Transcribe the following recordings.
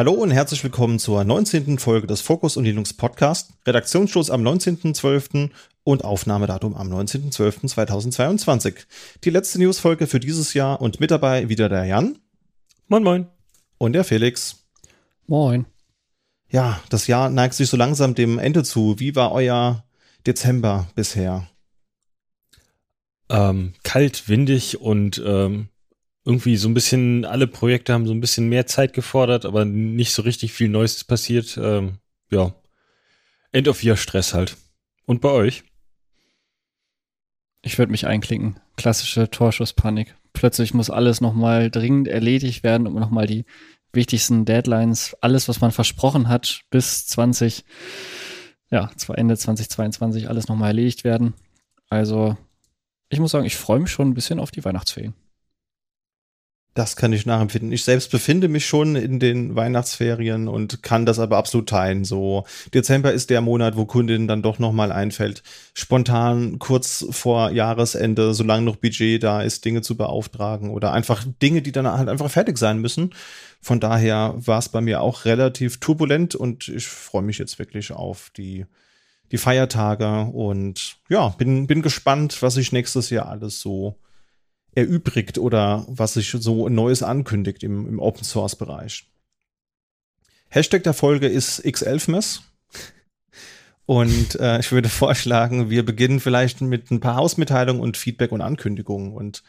Hallo und herzlich willkommen zur 19. Folge des Fokus und Linux Podcast. Redaktionsschluss am 19.12. und Aufnahmedatum am 19.12.2022. Die letzte Newsfolge für dieses Jahr und mit dabei wieder der Jan. Moin, moin. Und der Felix. Moin. Ja, das Jahr neigt sich so langsam dem Ende zu. Wie war euer Dezember bisher? Ähm, kalt, windig und ähm, irgendwie so ein bisschen, alle Projekte haben so ein bisschen mehr Zeit gefordert, aber nicht so richtig viel Neues passiert. Ähm, ja. End of Year Stress halt. Und bei euch? Ich würde mich einklinken. Klassische Torschusspanik. Plötzlich muss alles nochmal dringend erledigt werden, um nochmal die wichtigsten Deadlines, alles, was man versprochen hat, bis 20, ja, zwar Ende 2022 alles nochmal erledigt werden. Also, ich muss sagen, ich freue mich schon ein bisschen auf die Weihnachtsferien. Das kann ich nachempfinden. Ich selbst befinde mich schon in den Weihnachtsferien und kann das aber absolut teilen. So Dezember ist der Monat, wo Kundinnen dann doch noch mal einfällt, spontan kurz vor Jahresende, solange noch Budget da ist, Dinge zu beauftragen oder einfach Dinge, die dann halt einfach fertig sein müssen. Von daher war es bei mir auch relativ turbulent und ich freue mich jetzt wirklich auf die die Feiertage und ja, bin bin gespannt, was sich nächstes Jahr alles so erübrigt oder was sich so Neues ankündigt im, im Open Source Bereich. Hashtag der Folge ist X11mess. Und äh, ich würde vorschlagen, wir beginnen vielleicht mit ein paar Hausmitteilungen und Feedback und Ankündigungen. Und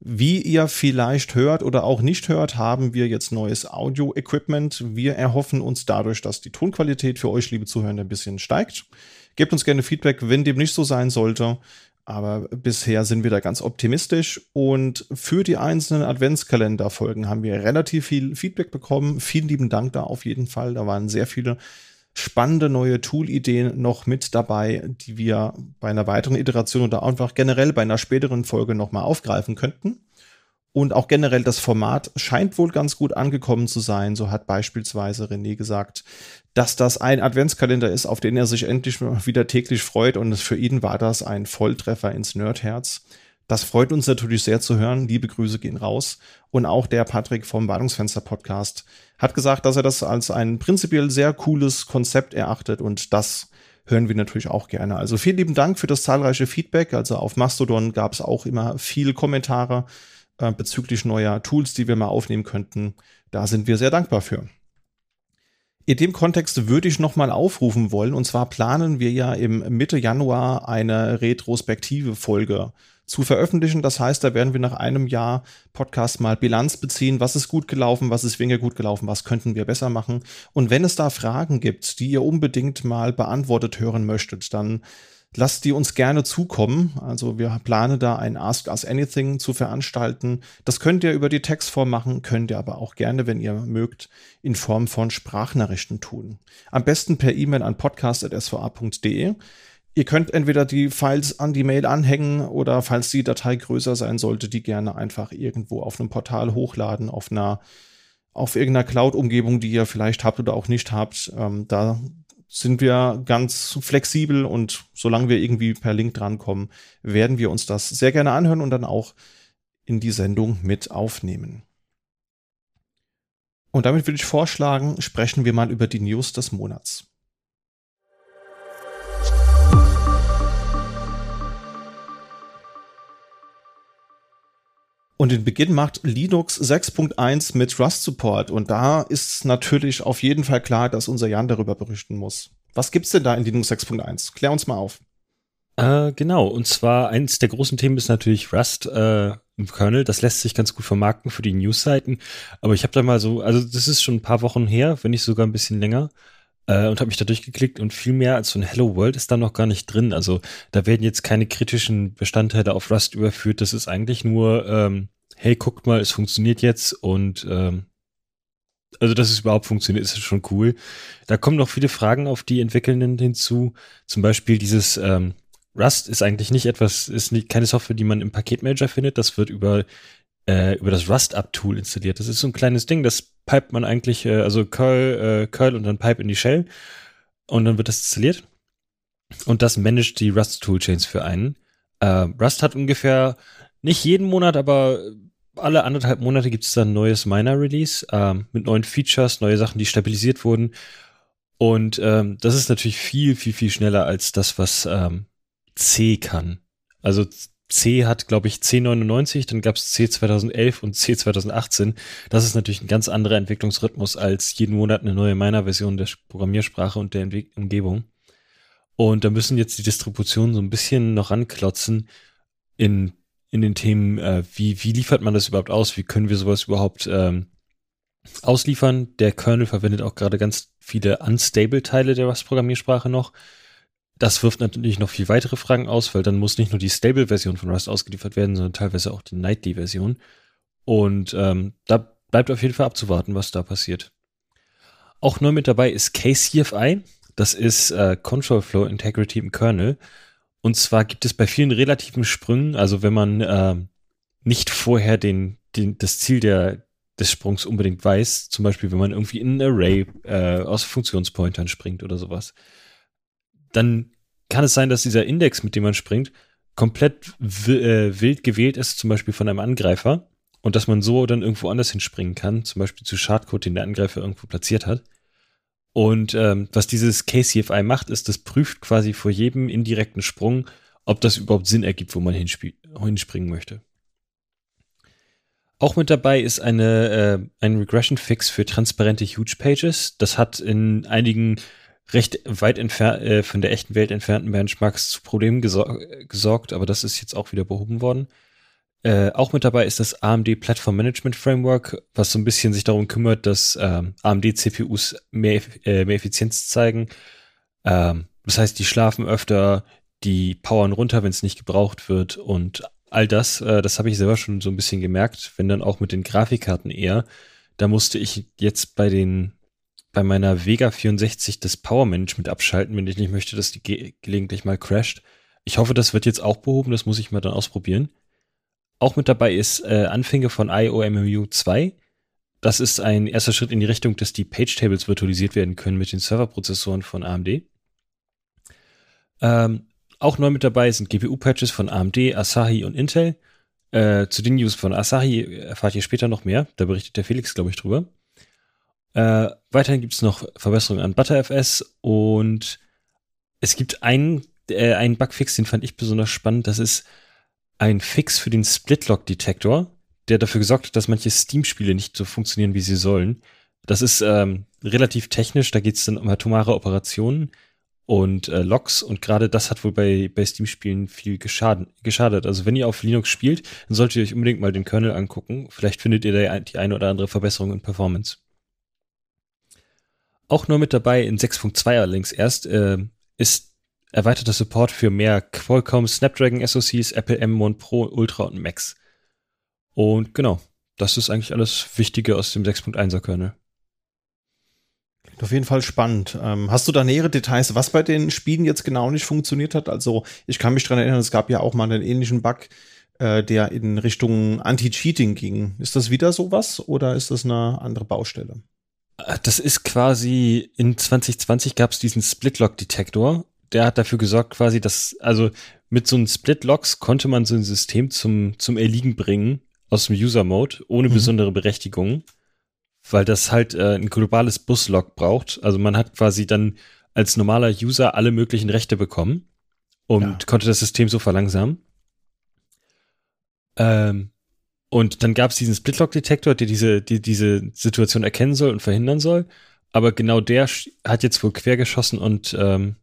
wie ihr vielleicht hört oder auch nicht hört, haben wir jetzt neues Audio-Equipment. Wir erhoffen uns dadurch, dass die Tonqualität für euch, liebe Zuhörer, ein bisschen steigt. Gebt uns gerne Feedback, wenn dem nicht so sein sollte. Aber bisher sind wir da ganz optimistisch und für die einzelnen Adventskalenderfolgen haben wir relativ viel Feedback bekommen. Vielen lieben Dank da auf jeden Fall. Da waren sehr viele spannende neue Tool-Ideen noch mit dabei, die wir bei einer weiteren Iteration oder einfach generell bei einer späteren Folge nochmal aufgreifen könnten. Und auch generell das Format scheint wohl ganz gut angekommen zu sein. So hat beispielsweise René gesagt, dass das ein Adventskalender ist, auf den er sich endlich wieder täglich freut. Und für ihn war das ein Volltreffer ins Nerdherz. Das freut uns natürlich sehr zu hören. Liebe Grüße gehen raus. Und auch der Patrick vom Wartungsfenster Podcast hat gesagt, dass er das als ein prinzipiell sehr cooles Konzept erachtet. Und das hören wir natürlich auch gerne. Also vielen lieben Dank für das zahlreiche Feedback. Also auf Mastodon gab es auch immer viel Kommentare äh, bezüglich neuer Tools, die wir mal aufnehmen könnten. Da sind wir sehr dankbar für. In dem Kontext würde ich nochmal aufrufen wollen, und zwar planen wir ja im Mitte Januar eine retrospektive Folge zu veröffentlichen. Das heißt, da werden wir nach einem Jahr Podcast mal Bilanz beziehen. Was ist gut gelaufen? Was ist weniger gut gelaufen? Was könnten wir besser machen? Und wenn es da Fragen gibt, die ihr unbedingt mal beantwortet hören möchtet, dann lasst die uns gerne zukommen. Also wir planen da ein Ask Us Anything zu veranstalten. Das könnt ihr über die Textform machen, könnt ihr aber auch gerne, wenn ihr mögt, in Form von Sprachnachrichten tun. Am besten per E-Mail an podcast.sva.de. Ihr könnt entweder die Files an die Mail anhängen oder falls die Datei größer sein sollte, die gerne einfach irgendwo auf einem Portal hochladen, auf einer auf irgendeiner Cloud-Umgebung, die ihr vielleicht habt oder auch nicht habt. Ähm, da sind wir ganz flexibel und solange wir irgendwie per Link drankommen, werden wir uns das sehr gerne anhören und dann auch in die Sendung mit aufnehmen. Und damit würde ich vorschlagen, sprechen wir mal über die News des Monats. Und den Beginn macht Linux 6.1 mit Rust Support. Und da ist natürlich auf jeden Fall klar, dass unser Jan darüber berichten muss. Was gibt's denn da in Linux 6.1? Klär uns mal auf. Äh, genau, und zwar eins der großen Themen ist natürlich Rust äh, im Kernel. Das lässt sich ganz gut vermarkten für die News-Seiten. Aber ich habe da mal so, also das ist schon ein paar Wochen her, wenn nicht sogar ein bisschen länger äh, und habe mich da durchgeklickt und viel mehr als so ein Hello World ist da noch gar nicht drin. Also da werden jetzt keine kritischen Bestandteile auf Rust überführt. Das ist eigentlich nur, ähm, hey, guckt mal, es funktioniert jetzt und ähm, also dass es überhaupt funktioniert, ist schon cool. Da kommen noch viele Fragen auf die Entwickelnden hinzu. Zum Beispiel dieses ähm, Rust ist eigentlich nicht etwas, ist nicht, keine Software, die man im Paketmanager findet. Das wird über äh, über das Rust-Up-Tool installiert. Das ist so ein kleines Ding, das pipet man eigentlich, äh, also Curl, äh, Curl und dann Pipe in die Shell und dann wird das installiert. Und das managt die Rust-Toolchains für einen. Äh, Rust hat ungefähr nicht jeden Monat, aber alle anderthalb Monate gibt es dann ein neues Miner-Release ähm, mit neuen Features, neue Sachen, die stabilisiert wurden. Und ähm, das ist natürlich viel, viel, viel schneller als das, was ähm, C kann. Also C hat, glaube ich, C99, dann gab es C 2011 und C 2018. Das ist natürlich ein ganz anderer Entwicklungsrhythmus als jeden Monat eine neue Miner-Version der Programmiersprache und der Entwe Umgebung. Und da müssen jetzt die Distributionen so ein bisschen noch ranklotzen in, in den Themen, äh, wie, wie liefert man das überhaupt aus? Wie können wir sowas überhaupt ähm, ausliefern? Der Kernel verwendet auch gerade ganz viele unstable Teile der Rust-Programmiersprache noch. Das wirft natürlich noch viel weitere Fragen aus, weil dann muss nicht nur die Stable-Version von Rust ausgeliefert werden, sondern teilweise auch die Nightly-Version. Und ähm, da bleibt auf jeden Fall abzuwarten, was da passiert. Auch neu mit dabei ist KCFI. Das ist äh, Control Flow Integrity im Kernel. Und zwar gibt es bei vielen relativen Sprüngen, also wenn man äh, nicht vorher den, den, das Ziel der, des Sprungs unbedingt weiß, zum Beispiel wenn man irgendwie in ein Array äh, aus Funktionspointern springt oder sowas, dann kann es sein, dass dieser Index, mit dem man springt, komplett äh, wild gewählt ist, zum Beispiel von einem Angreifer, und dass man so dann irgendwo anders hinspringen kann, zum Beispiel zu Schadcode, den der Angreifer irgendwo platziert hat. Und ähm, was dieses KCFI macht, ist, das prüft quasi vor jedem indirekten Sprung, ob das überhaupt Sinn ergibt, wo man hinspringen möchte. Auch mit dabei ist eine, äh, ein Regression-Fix für transparente Huge Pages. Das hat in einigen recht weit entfernt, äh, von der echten Welt entfernten Benchmarks zu Problemen gesor gesorgt, aber das ist jetzt auch wieder behoben worden. Äh, auch mit dabei ist das AMD Platform Management Framework, was so ein bisschen sich darum kümmert, dass ähm, AMD CPUs mehr, äh, mehr Effizienz zeigen. Ähm, das heißt, die schlafen öfter, die powern runter, wenn es nicht gebraucht wird und all das, äh, das habe ich selber schon so ein bisschen gemerkt, wenn dann auch mit den Grafikkarten eher. Da musste ich jetzt bei den bei meiner Vega 64 das Power Management abschalten, wenn ich nicht möchte, dass die ge gelegentlich mal crasht. Ich hoffe, das wird jetzt auch behoben, das muss ich mal dann ausprobieren. Auch mit dabei ist äh, Anfänge von IOMMU 2. Das ist ein erster Schritt in die Richtung, dass die Page Tables virtualisiert werden können mit den Serverprozessoren von AMD. Ähm, auch neu mit dabei sind GPU-Patches von AMD, Asahi und Intel. Äh, zu den News von Asahi erfahrt ihr später noch mehr. Da berichtet der Felix, glaube ich, drüber. Äh, weiterhin gibt es noch Verbesserungen an ButterFS und es gibt einen, äh, einen Bugfix, den fand ich besonders spannend. Das ist ein Fix für den Splitlock-Detektor, der dafür gesorgt hat, dass manche Steam-Spiele nicht so funktionieren, wie sie sollen. Das ist ähm, relativ technisch, da geht es dann um atomare Operationen und äh, Logs und gerade das hat wohl bei, bei Steam-Spielen viel geschadet. Also wenn ihr auf Linux spielt, dann solltet ihr euch unbedingt mal den Kernel angucken. Vielleicht findet ihr da die eine oder andere Verbesserung in Performance. Auch nur mit dabei in 6.2 allerdings erst äh, ist erweiterter Support für mehr Qualcomm Snapdragon SoCs, Apple M1 Pro, Ultra und Max. Und genau, das ist eigentlich alles Wichtige aus dem 6.1er Kernel. Klingt auf jeden Fall spannend. Ähm, hast du da nähere Details, was bei den Spielen jetzt genau nicht funktioniert hat? Also ich kann mich dran erinnern, es gab ja auch mal einen ähnlichen Bug, äh, der in Richtung Anti-Cheating ging. Ist das wieder sowas oder ist das eine andere Baustelle? Das ist quasi, in 2020 gab es diesen Split-Lock-Detektor. Der hat dafür gesorgt, quasi, dass, also mit so einem Split-Locks konnte man so ein System zum, zum Erliegen bringen aus dem User-Mode, ohne mhm. besondere Berechtigung, weil das halt äh, ein globales Bus-Lock braucht. Also man hat quasi dann als normaler User alle möglichen Rechte bekommen und ja. konnte das System so verlangsamen. Ähm, und dann gab es diesen Splitlock-Detektor, der diese, die, diese Situation erkennen soll und verhindern soll. Aber genau der hat jetzt wohl quergeschossen und ähm,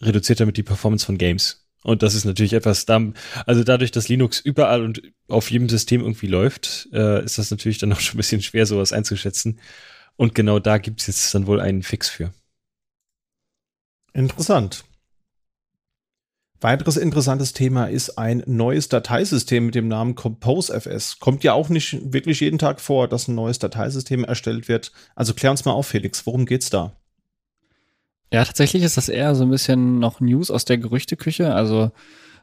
reduziert damit die Performance von Games. Und das ist natürlich etwas, also dadurch, dass Linux überall und auf jedem System irgendwie läuft, äh, ist das natürlich dann auch schon ein bisschen schwer, sowas einzuschätzen. Und genau da gibt es jetzt dann wohl einen Fix für. Interessant. Weiteres interessantes Thema ist ein neues Dateisystem mit dem Namen ComposeFS. Kommt ja auch nicht wirklich jeden Tag vor, dass ein neues Dateisystem erstellt wird. Also klär uns mal auf, Felix, worum geht's da? Ja, tatsächlich ist das eher so ein bisschen noch News aus der Gerüchteküche. Also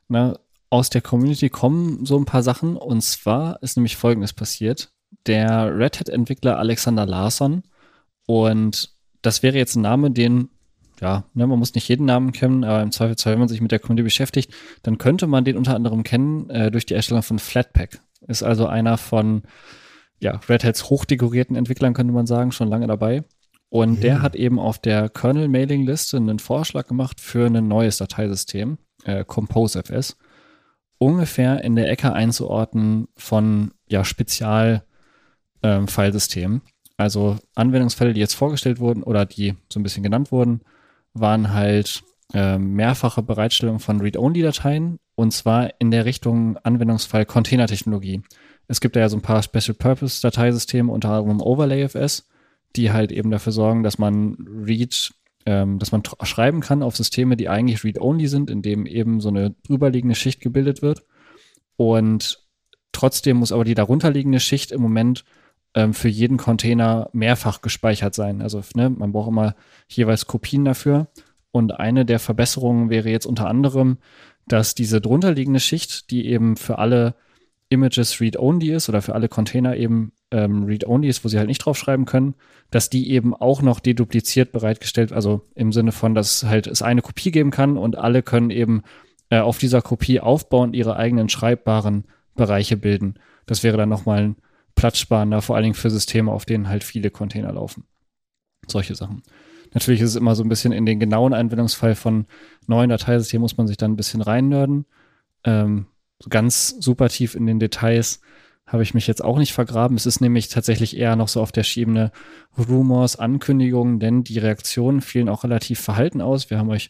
ne, aus der Community kommen so ein paar Sachen. Und zwar ist nämlich Folgendes passiert. Der Red Hat-Entwickler Alexander Larsson und das wäre jetzt ein Name, den ja, ne, man muss nicht jeden Namen kennen, aber im Zweifelsfall, wenn man sich mit der Community beschäftigt, dann könnte man den unter anderem kennen äh, durch die Erstellung von Flatpak. ist also einer von ja, Red Hats hochdekorierten Entwicklern, könnte man sagen, schon lange dabei. Und mhm. der hat eben auf der Kernel-Mailing-Liste einen Vorschlag gemacht für ein neues Dateisystem, äh, ComposeFS, ungefähr in der Ecke einzuordnen von ja, Spezial-Filesystemen. Ähm, also Anwendungsfälle, die jetzt vorgestellt wurden oder die so ein bisschen genannt wurden, waren halt äh, mehrfache Bereitstellung von Read-Only-Dateien und zwar in der Richtung Anwendungsfall Containertechnologie. Es gibt ja so ein paar Special-Purpose-Dateisysteme, unter anderem OverlayFS, die halt eben dafür sorgen, dass man Read, ähm, dass man schreiben kann auf Systeme, die eigentlich Read-Only sind, indem eben so eine drüberliegende Schicht gebildet wird. Und trotzdem muss aber die darunterliegende Schicht im Moment ähm, für jeden Container mehrfach gespeichert sein. Also ne, man braucht immer jeweils Kopien dafür. Und eine der Verbesserungen wäre jetzt unter anderem, dass diese drunterliegende Schicht, die eben für alle Images read-only ist oder für alle Container eben ähm, read-only ist, wo sie halt nicht draufschreiben können, dass die eben auch noch dedupliziert bereitgestellt, also im Sinne von, dass halt es eine Kopie geben kann und alle können eben äh, auf dieser Kopie aufbauen, ihre eigenen schreibbaren Bereiche bilden. Das wäre dann nochmal ein platzsparender, vor allen Dingen für Systeme, auf denen halt viele Container laufen. Solche Sachen. Natürlich ist es immer so ein bisschen in den genauen Anwendungsfall von neuen Dateisystemen muss man sich dann ein bisschen reinnörden. Ähm, ganz super tief in den Details habe ich mich jetzt auch nicht vergraben. Es ist nämlich tatsächlich eher noch so auf der Schiebene Rumors, Ankündigungen, denn die Reaktionen fielen auch relativ verhalten aus. Wir haben euch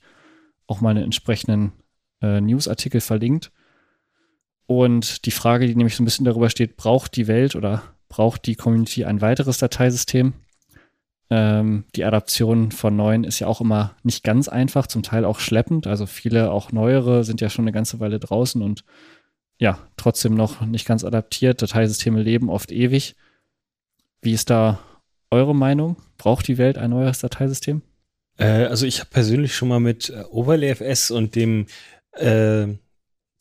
auch mal einen entsprechenden äh, Newsartikel verlinkt. Und die Frage, die nämlich so ein bisschen darüber steht, braucht die Welt oder braucht die Community ein weiteres Dateisystem? Ähm, die Adaption von neuen ist ja auch immer nicht ganz einfach, zum Teil auch schleppend. Also viele, auch neuere, sind ja schon eine ganze Weile draußen und ja, trotzdem noch nicht ganz adaptiert. Dateisysteme leben oft ewig. Wie ist da eure Meinung? Braucht die Welt ein neues Dateisystem? Äh, also ich habe persönlich schon mal mit äh, OverlayFS und dem äh,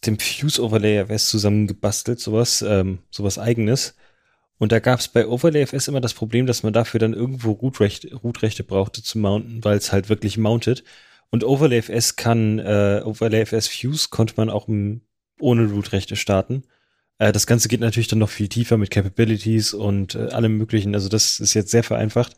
dem Fuse OverlayFS zusammengebastelt, sowas, ähm, sowas eigenes. Und da gab es bei OverlayFS immer das Problem, dass man dafür dann irgendwo Root-Rechte, brauchte zu mounten, weil es halt wirklich mountet. Und OverlayFS kann, äh, OverlayFS Fuse konnte man auch ohne Root-Rechte starten. Äh, das Ganze geht natürlich dann noch viel tiefer mit Capabilities und äh, allem möglichen. Also das ist jetzt sehr vereinfacht.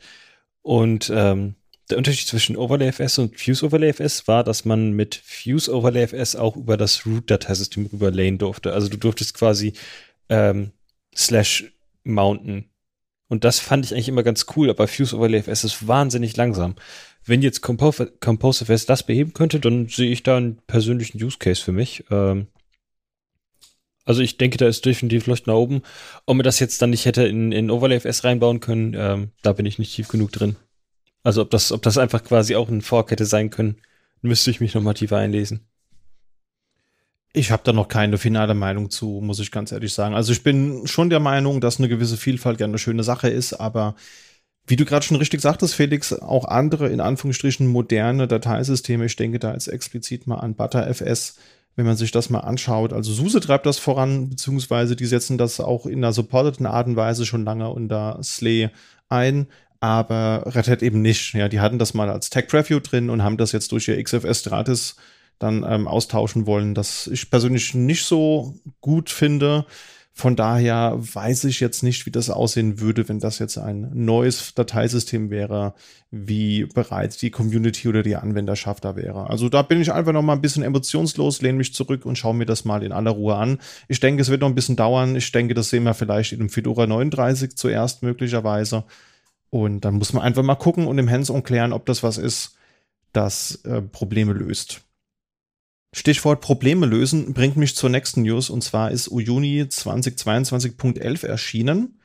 Und ähm, der Unterschied zwischen OverlayFS und Fuse OverlayFS war, dass man mit Fuse OverlayFS auch über das Root-Dateisystem rüberlayen durfte. Also du durftest quasi ähm, slash mounten. Und das fand ich eigentlich immer ganz cool, aber Fuse OverlayFS ist wahnsinnig langsam. Wenn jetzt Compose, ComposeFS das beheben könnte, dann sehe ich da einen persönlichen Use Case für mich. Ähm, also ich denke, da ist definitiv Leucht nach oben. Ob man das jetzt dann nicht hätte in, in OverlayFS reinbauen können, ähm, da bin ich nicht tief genug drin. Also ob das, ob das einfach quasi auch ein Fork hätte sein können, müsste ich mich nochmal tiefer einlesen. Ich habe da noch keine finale Meinung zu, muss ich ganz ehrlich sagen. Also ich bin schon der Meinung, dass eine gewisse Vielfalt gerne eine schöne Sache ist, aber wie du gerade schon richtig sagtest, Felix, auch andere in Anführungsstrichen moderne Dateisysteme, ich denke da jetzt explizit mal an ButterFS, wenn man sich das mal anschaut. Also SUSE treibt das voran, beziehungsweise die setzen das auch in einer supporteten Art und Weise schon lange unter SLE ein, aber Red Hat eben nicht. Ja, die hatten das mal als Tech Preview drin und haben das jetzt durch ihr XFS Stratis dann ähm, austauschen wollen, das ich persönlich nicht so gut finde. Von daher weiß ich jetzt nicht, wie das aussehen würde, wenn das jetzt ein neues Dateisystem wäre, wie bereits die Community oder die Anwenderschaft da wäre. Also da bin ich einfach noch mal ein bisschen emotionslos, lehne mich zurück und schaue mir das mal in aller Ruhe an. Ich denke, es wird noch ein bisschen dauern. Ich denke, das sehen wir vielleicht in dem Fedora 39 zuerst möglicherweise. Und dann muss man einfach mal gucken und im Hands-on klären, ob das was ist, das äh, Probleme löst. Stichwort Probleme lösen bringt mich zur nächsten News und zwar ist Uyuni 2022.11 erschienen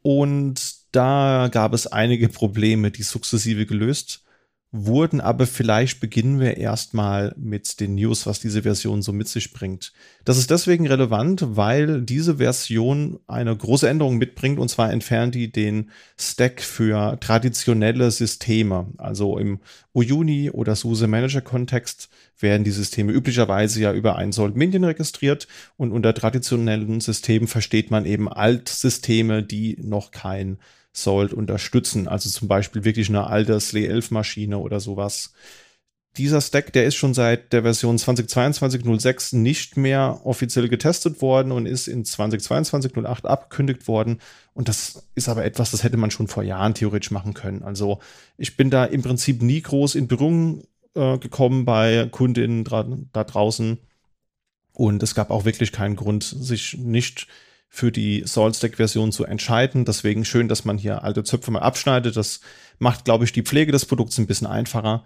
und da gab es einige Probleme, die sukzessive gelöst wurden, aber vielleicht beginnen wir erstmal mit den News, was diese Version so mit sich bringt. Das ist deswegen relevant, weil diese Version eine große Änderung mitbringt und zwar entfernt die den Stack für traditionelle Systeme. Also im Uyuni oder SUSE Manager Kontext werden die Systeme üblicherweise ja über ein Salt Minion registriert und unter traditionellen Systemen versteht man eben Altsysteme, die noch kein Salt unterstützen. Also zum Beispiel wirklich eine alte SLE 11 Maschine oder sowas. dieser Stack, der ist schon seit der Version 2022.06 nicht mehr offiziell getestet worden und ist in 2022.08 abgekündigt worden. Und das ist aber etwas, das hätte man schon vor Jahren theoretisch machen können. Also ich bin da im Prinzip nie groß in Berührung äh, gekommen bei Kundinnen da draußen. Und es gab auch wirklich keinen Grund, sich nicht für die Salt-Stack-Version zu entscheiden. Deswegen schön, dass man hier alte Zöpfe mal abschneidet. Das macht, glaube ich, die Pflege des Produkts ein bisschen einfacher.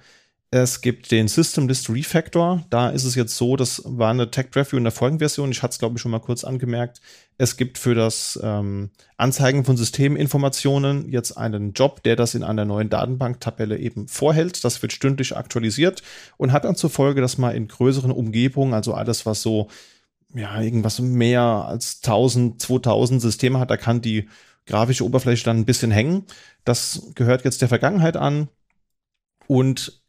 Es gibt den System List Refactor. Da ist es jetzt so, das war eine Tech Review in der Folgenversion. Ich hatte es, glaube ich, schon mal kurz angemerkt. Es gibt für das ähm, Anzeigen von Systeminformationen jetzt einen Job, der das in einer neuen Datenbanktabelle eben vorhält. Das wird stündlich aktualisiert und hat dann zur Folge, dass man in größeren Umgebungen, also alles, was so, ja, irgendwas mehr als 1000, 2000 Systeme hat, da kann die grafische Oberfläche dann ein bisschen hängen. Das gehört jetzt der Vergangenheit an. Und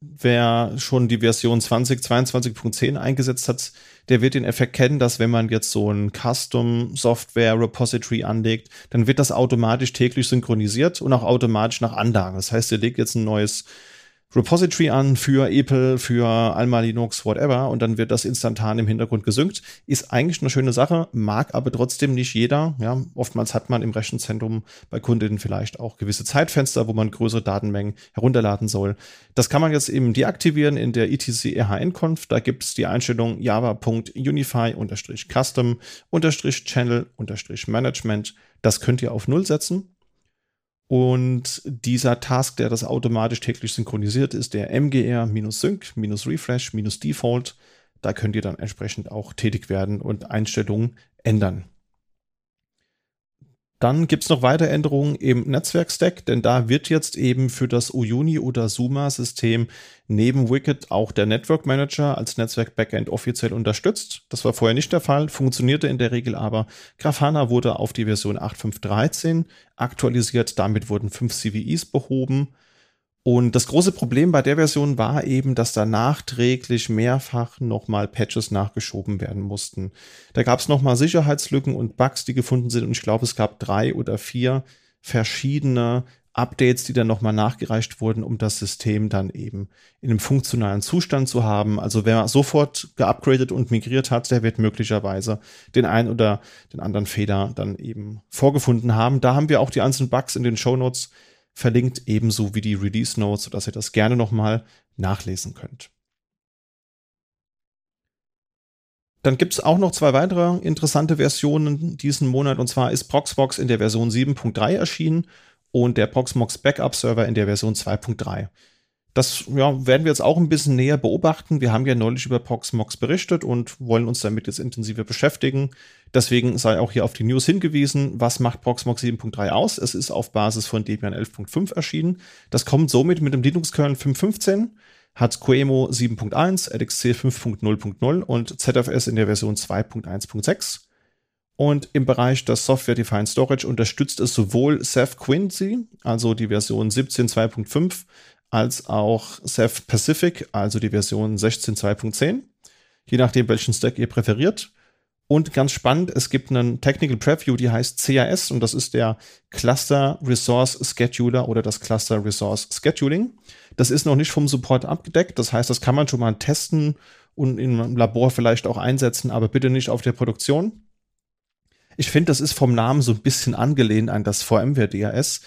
wer schon die Version 2022.10 eingesetzt hat, der wird den Effekt kennen, dass wenn man jetzt so ein Custom Software Repository anlegt, dann wird das automatisch täglich synchronisiert und auch automatisch nach Anlage. Das heißt, ihr legt jetzt ein neues Repository an für Apple, für Alma Linux, whatever, und dann wird das instantan im Hintergrund gesynkt. Ist eigentlich eine schöne Sache, mag aber trotzdem nicht jeder. Ja, oftmals hat man im Rechenzentrum bei Kundinnen vielleicht auch gewisse Zeitfenster, wo man größere Datenmengen herunterladen soll. Das kann man jetzt eben deaktivieren in der etc rhn-conf. Da gibt es die Einstellung java.unify-custom-channel-management. Das könnt ihr auf Null setzen und dieser Task, der das automatisch täglich synchronisiert, ist der mgr-sync-refresh-default. Da könnt ihr dann entsprechend auch tätig werden und Einstellungen ändern. Dann gibt es noch weitere Änderungen im Netzwerkstack, denn da wird jetzt eben für das Uyuni oder Suma-System neben Wicked auch der Network Manager als Netzwerk-Backend offiziell unterstützt. Das war vorher nicht der Fall, funktionierte in der Regel aber. Grafana wurde auf die Version 8.5.13 aktualisiert, damit wurden fünf CVEs behoben. Und das große Problem bei der Version war eben, dass da nachträglich mehrfach nochmal Patches nachgeschoben werden mussten. Da gab es nochmal Sicherheitslücken und Bugs, die gefunden sind. Und ich glaube, es gab drei oder vier verschiedene Updates, die dann nochmal nachgereicht wurden, um das System dann eben in einem funktionalen Zustand zu haben. Also wer sofort geupgradet und migriert hat, der wird möglicherweise den einen oder den anderen Fehler dann eben vorgefunden haben. Da haben wir auch die einzelnen Bugs in den Show Notes verlinkt, ebenso wie die Release Notes, sodass ihr das gerne nochmal nachlesen könnt. Dann gibt es auch noch zwei weitere interessante Versionen diesen Monat. Und zwar ist Proxmox in der Version 7.3 erschienen und der Proxmox Backup Server in der Version 2.3. Das ja, werden wir jetzt auch ein bisschen näher beobachten. Wir haben ja neulich über Proxmox berichtet und wollen uns damit jetzt intensiver beschäftigen. Deswegen sei auch hier auf die News hingewiesen. Was macht Proxmox 7.3 aus? Es ist auf Basis von Debian 11.5 erschienen. Das kommt somit mit dem Linux-Kernel 5.15, hat QEMU 7.1, LXC 5.0.0 und ZFS in der Version 2.1.6. Und im Bereich des Software Defined Storage unterstützt es sowohl Ceph Quincy, also die Version 17.2.5, als auch Ceph Pacific, also die Version 16.2.10, je nachdem, welchen Stack ihr präferiert. Und ganz spannend, es gibt einen Technical Preview, die heißt CAS und das ist der Cluster Resource Scheduler oder das Cluster Resource Scheduling. Das ist noch nicht vom Support abgedeckt, das heißt, das kann man schon mal testen und im Labor vielleicht auch einsetzen, aber bitte nicht auf der Produktion. Ich finde, das ist vom Namen so ein bisschen angelehnt an das VMware DAS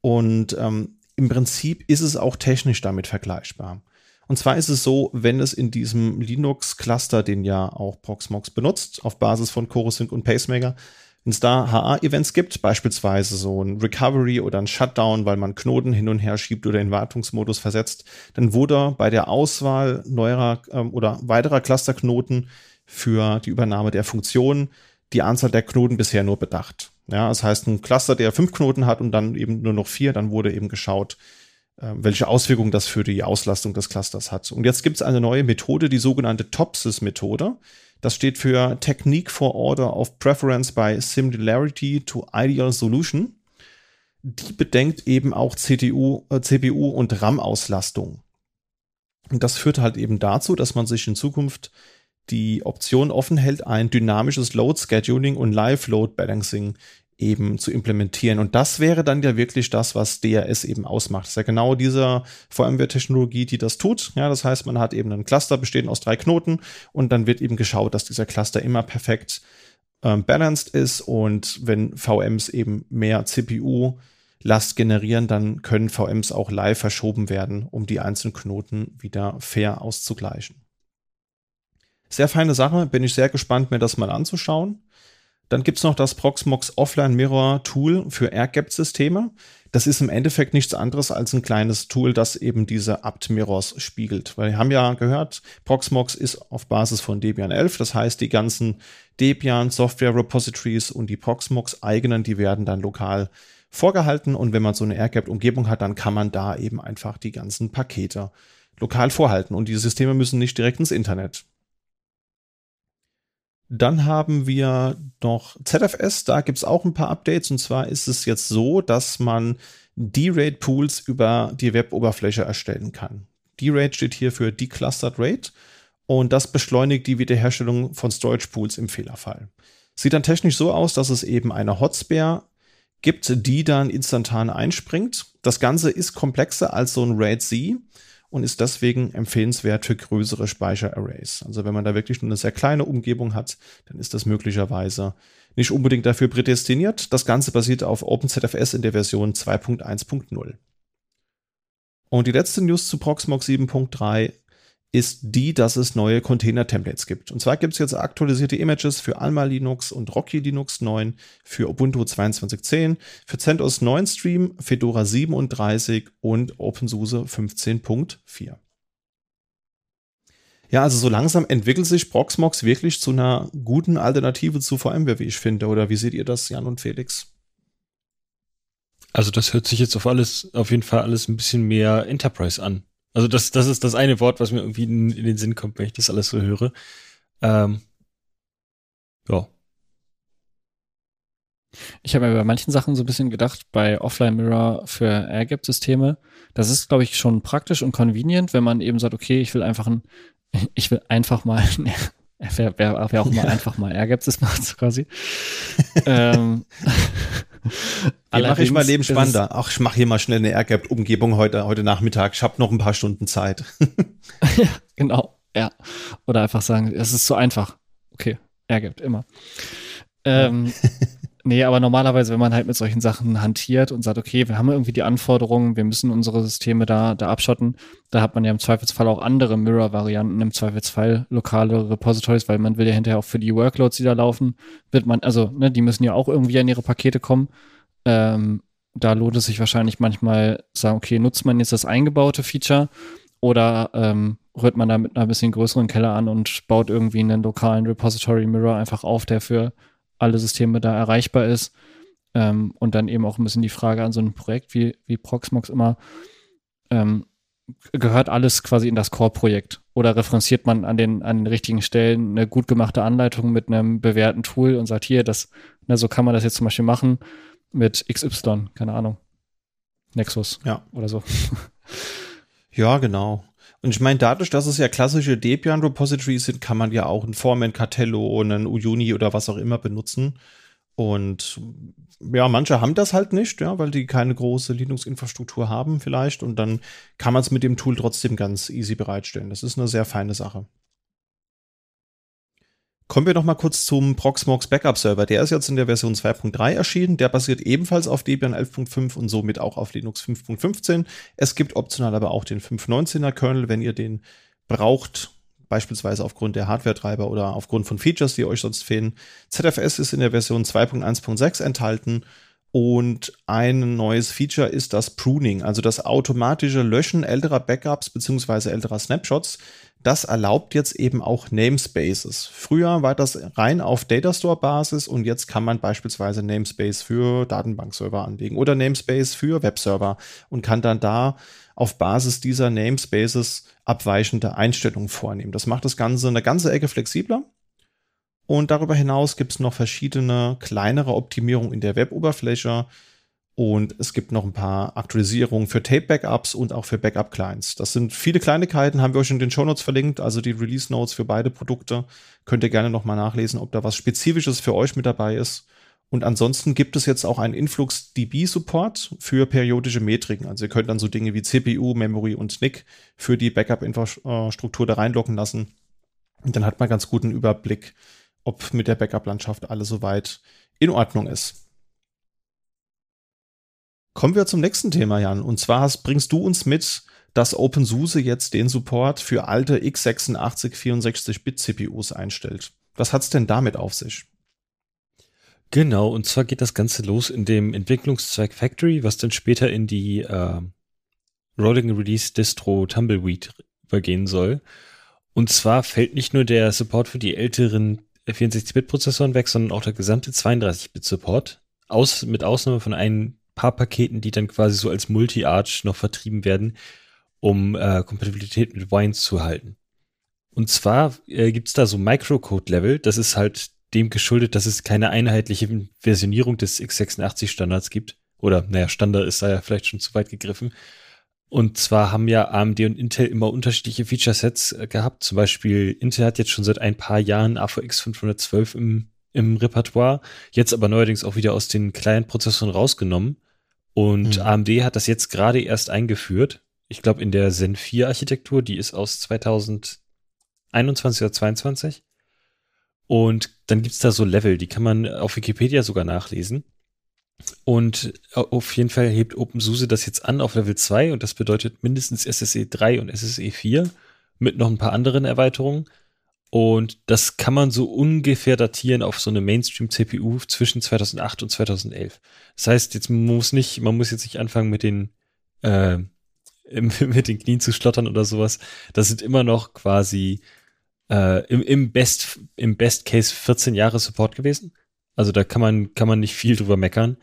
und ähm, im Prinzip ist es auch technisch damit vergleichbar. Und zwar ist es so, wenn es in diesem Linux-Cluster, den ja auch Proxmox benutzt, auf Basis von Chorusync und Pacemaker, wenn es da HA-Events gibt, beispielsweise so ein Recovery oder ein Shutdown, weil man Knoten hin und her schiebt oder in Wartungsmodus versetzt, dann wurde bei der Auswahl neuerer ähm, oder weiterer Clusterknoten für die Übernahme der Funktion die Anzahl der Knoten bisher nur bedacht. Ja, das heißt, ein Cluster, der fünf Knoten hat und dann eben nur noch vier, dann wurde eben geschaut, äh, welche Auswirkungen das für die Auslastung des Clusters hat. Und jetzt gibt es eine neue Methode, die sogenannte TOPSIS-Methode. Das steht für Technique for Order of Preference by Similarity to Ideal Solution. Die bedenkt eben auch CDU, äh, CPU und RAM-Auslastung. Und das führt halt eben dazu, dass man sich in Zukunft die Option offen hält, ein dynamisches Load Scheduling und Live Load Balancing eben zu implementieren. Und das wäre dann ja wirklich das, was DRS eben ausmacht. Das ist ja genau diese VMware-Technologie, die das tut. Ja, das heißt, man hat eben einen Cluster bestehend aus drei Knoten und dann wird eben geschaut, dass dieser Cluster immer perfekt ähm, balanced ist und wenn VMs eben mehr CPU Last generieren, dann können VMs auch live verschoben werden, um die einzelnen Knoten wieder fair auszugleichen. Sehr feine Sache, bin ich sehr gespannt, mir das mal anzuschauen. Dann gibt's noch das Proxmox Offline Mirror Tool für AirGap-Systeme. Das ist im Endeffekt nichts anderes als ein kleines Tool, das eben diese apt-Mirrors spiegelt. Weil wir haben ja gehört, Proxmox ist auf Basis von Debian 11. Das heißt, die ganzen Debian Software Repositories und die Proxmox eigenen, die werden dann lokal vorgehalten. Und wenn man so eine AirGap-Umgebung hat, dann kann man da eben einfach die ganzen Pakete lokal vorhalten. Und die Systeme müssen nicht direkt ins Internet. Dann haben wir noch ZFS, da gibt es auch ein paar Updates. Und zwar ist es jetzt so, dass man D-Rate-Pools über die Web-Oberfläche erstellen kann. D-Rate steht hier für Declustered Rate und das beschleunigt die Wiederherstellung von Storage-Pools im Fehlerfall. Sieht dann technisch so aus, dass es eben eine Hotspare gibt, die dann instantan einspringt. Das Ganze ist komplexer als so ein RAID-Z und ist deswegen empfehlenswert für größere Speicherarrays. Also wenn man da wirklich nur eine sehr kleine Umgebung hat, dann ist das möglicherweise nicht unbedingt dafür prädestiniert. Das Ganze basiert auf OpenZFS in der Version 2.1.0. Und die letzte News zu Proxmox 7.3 ist die, dass es neue Container-Templates gibt. Und zwar gibt es jetzt aktualisierte Images für Alma Linux und Rocky Linux 9, für Ubuntu 22.10, für CentOS 9 Stream, Fedora 37 und OpenSUSE 15.4. Ja, also so langsam entwickelt sich Proxmox wirklich zu einer guten Alternative zu VMware, wie ich finde. Oder wie seht ihr das, Jan und Felix? Also das hört sich jetzt auf alles, auf jeden Fall alles ein bisschen mehr Enterprise an. Also das, das ist das eine Wort, was mir irgendwie in, in den Sinn kommt, wenn ich das alles so höre. Ähm, ja. Ich habe mir bei manchen Sachen so ein bisschen gedacht, bei Offline Mirror für AirGap-Systeme, das ist, glaube ich, schon praktisch und convenient, wenn man eben sagt, okay, ich will einfach ein, ich will einfach mal, wer, wer, wer auch mal einfach mal AirGap-System macht, quasi. ähm, mache ich mein Leben spannender. Ach, ich mache hier mal schnell eine AirGap-Umgebung heute, heute Nachmittag. Ich habe noch ein paar Stunden Zeit. ja, genau. Ja. Oder einfach sagen, es ist zu einfach. Okay, AirGap, immer. Ähm, nee, aber normalerweise, wenn man halt mit solchen Sachen hantiert und sagt, okay, wir haben irgendwie die Anforderungen, wir müssen unsere Systeme da, da abschotten, da hat man ja im Zweifelsfall auch andere Mirror-Varianten, im Zweifelsfall lokale Repositories, weil man will ja hinterher auch für die Workloads, die da laufen, wird man, also, ne, die müssen ja auch irgendwie an ihre Pakete kommen. Ähm, da lohnt es sich wahrscheinlich manchmal sagen, okay, nutzt man jetzt das eingebaute Feature oder ähm, rührt man da mit einer bisschen größeren Keller an und baut irgendwie einen lokalen Repository Mirror einfach auf, der für alle Systeme da erreichbar ist. Ähm, und dann eben auch ein bisschen die Frage an so ein Projekt wie, wie Proxmox immer, ähm, gehört alles quasi in das Core-Projekt? Oder referenziert man an den, an den richtigen Stellen eine gut gemachte Anleitung mit einem bewährten Tool und sagt, hier, das, na, so kann man das jetzt zum Beispiel machen mit XY, keine Ahnung. Nexus ja. oder so. Ja, genau. Und ich meine, dadurch, dass es ja klassische Debian-Repositories sind, kann man ja auch ein Foreman, Cartello, einen Uyuni oder was auch immer benutzen. Und ja, manche haben das halt nicht, ja, weil die keine große Linux-Infrastruktur haben vielleicht. Und dann kann man es mit dem Tool trotzdem ganz easy bereitstellen. Das ist eine sehr feine Sache. Kommen wir noch mal kurz zum Proxmox Backup Server. Der ist jetzt in der Version 2.3 erschienen. Der basiert ebenfalls auf Debian 11.5 und somit auch auf Linux 5.15. Es gibt optional aber auch den 5.19er Kernel, wenn ihr den braucht, beispielsweise aufgrund der Hardware-Treiber oder aufgrund von Features, die euch sonst fehlen. ZFS ist in der Version 2.1.6 enthalten und ein neues Feature ist das Pruning, also das automatische Löschen älterer Backups beziehungsweise älterer Snapshots das erlaubt jetzt eben auch Namespaces. Früher war das rein auf Datastore-Basis und jetzt kann man beispielsweise Namespace für Datenbankserver anlegen oder Namespace für Webserver und kann dann da auf Basis dieser Namespaces abweichende Einstellungen vornehmen. Das macht das Ganze eine ganze Ecke flexibler. Und darüber hinaus gibt es noch verschiedene kleinere Optimierungen in der Web-Oberfläche, und es gibt noch ein paar Aktualisierungen für Tape-Backups und auch für Backup-Clients. Das sind viele Kleinigkeiten, haben wir euch in den Show Notes verlinkt, also die Release-Notes für beide Produkte. Könnt ihr gerne nochmal nachlesen, ob da was Spezifisches für euch mit dabei ist. Und ansonsten gibt es jetzt auch einen InfluxDB-Support für periodische Metriken. Also ihr könnt dann so Dinge wie CPU, Memory und NIC für die Backup-Infrastruktur da reinlocken lassen. Und dann hat man ganz guten Überblick, ob mit der Backup-Landschaft alles soweit in Ordnung ist. Kommen wir zum nächsten Thema, Jan. Und zwar bringst du uns mit, dass OpenSUSE jetzt den Support für alte x86 64-Bit CPUs einstellt. Was hat's denn damit auf sich? Genau, und zwar geht das Ganze los in dem Entwicklungszweig Factory, was dann später in die äh, Rolling Release Distro Tumbleweed übergehen soll. Und zwar fällt nicht nur der Support für die älteren 64-Bit-Prozessoren weg, sondern auch der gesamte 32-Bit-Support. Aus, mit Ausnahme von ein paar Paketen, die dann quasi so als Multi-Arch noch vertrieben werden, um äh, Kompatibilität mit Wines zu halten. Und zwar äh, gibt es da so Microcode-Level, das ist halt dem geschuldet, dass es keine einheitliche Versionierung des x86-Standards gibt. Oder, naja, Standard ist da ja vielleicht schon zu weit gegriffen. Und zwar haben ja AMD und Intel immer unterschiedliche Feature-Sets äh, gehabt. Zum Beispiel Intel hat jetzt schon seit ein paar Jahren AVX 512 im, im Repertoire, jetzt aber neuerdings auch wieder aus den Client-Prozessoren rausgenommen. Und mhm. AMD hat das jetzt gerade erst eingeführt. Ich glaube, in der Zen 4 Architektur, die ist aus 2021 oder 22. Und dann gibt's da so Level, die kann man auf Wikipedia sogar nachlesen. Und auf jeden Fall hebt OpenSUSE das jetzt an auf Level 2 und das bedeutet mindestens SSE 3 und SSE 4 mit noch ein paar anderen Erweiterungen. Und das kann man so ungefähr datieren auf so eine Mainstream-CPU zwischen 2008 und 2011. Das heißt, jetzt muss nicht, man muss jetzt nicht anfangen mit den, äh, mit den Knien zu schlottern oder sowas. Das sind immer noch quasi äh, im, im Best, im Best Case 14 Jahre Support gewesen. Also da kann man, kann man nicht viel drüber meckern.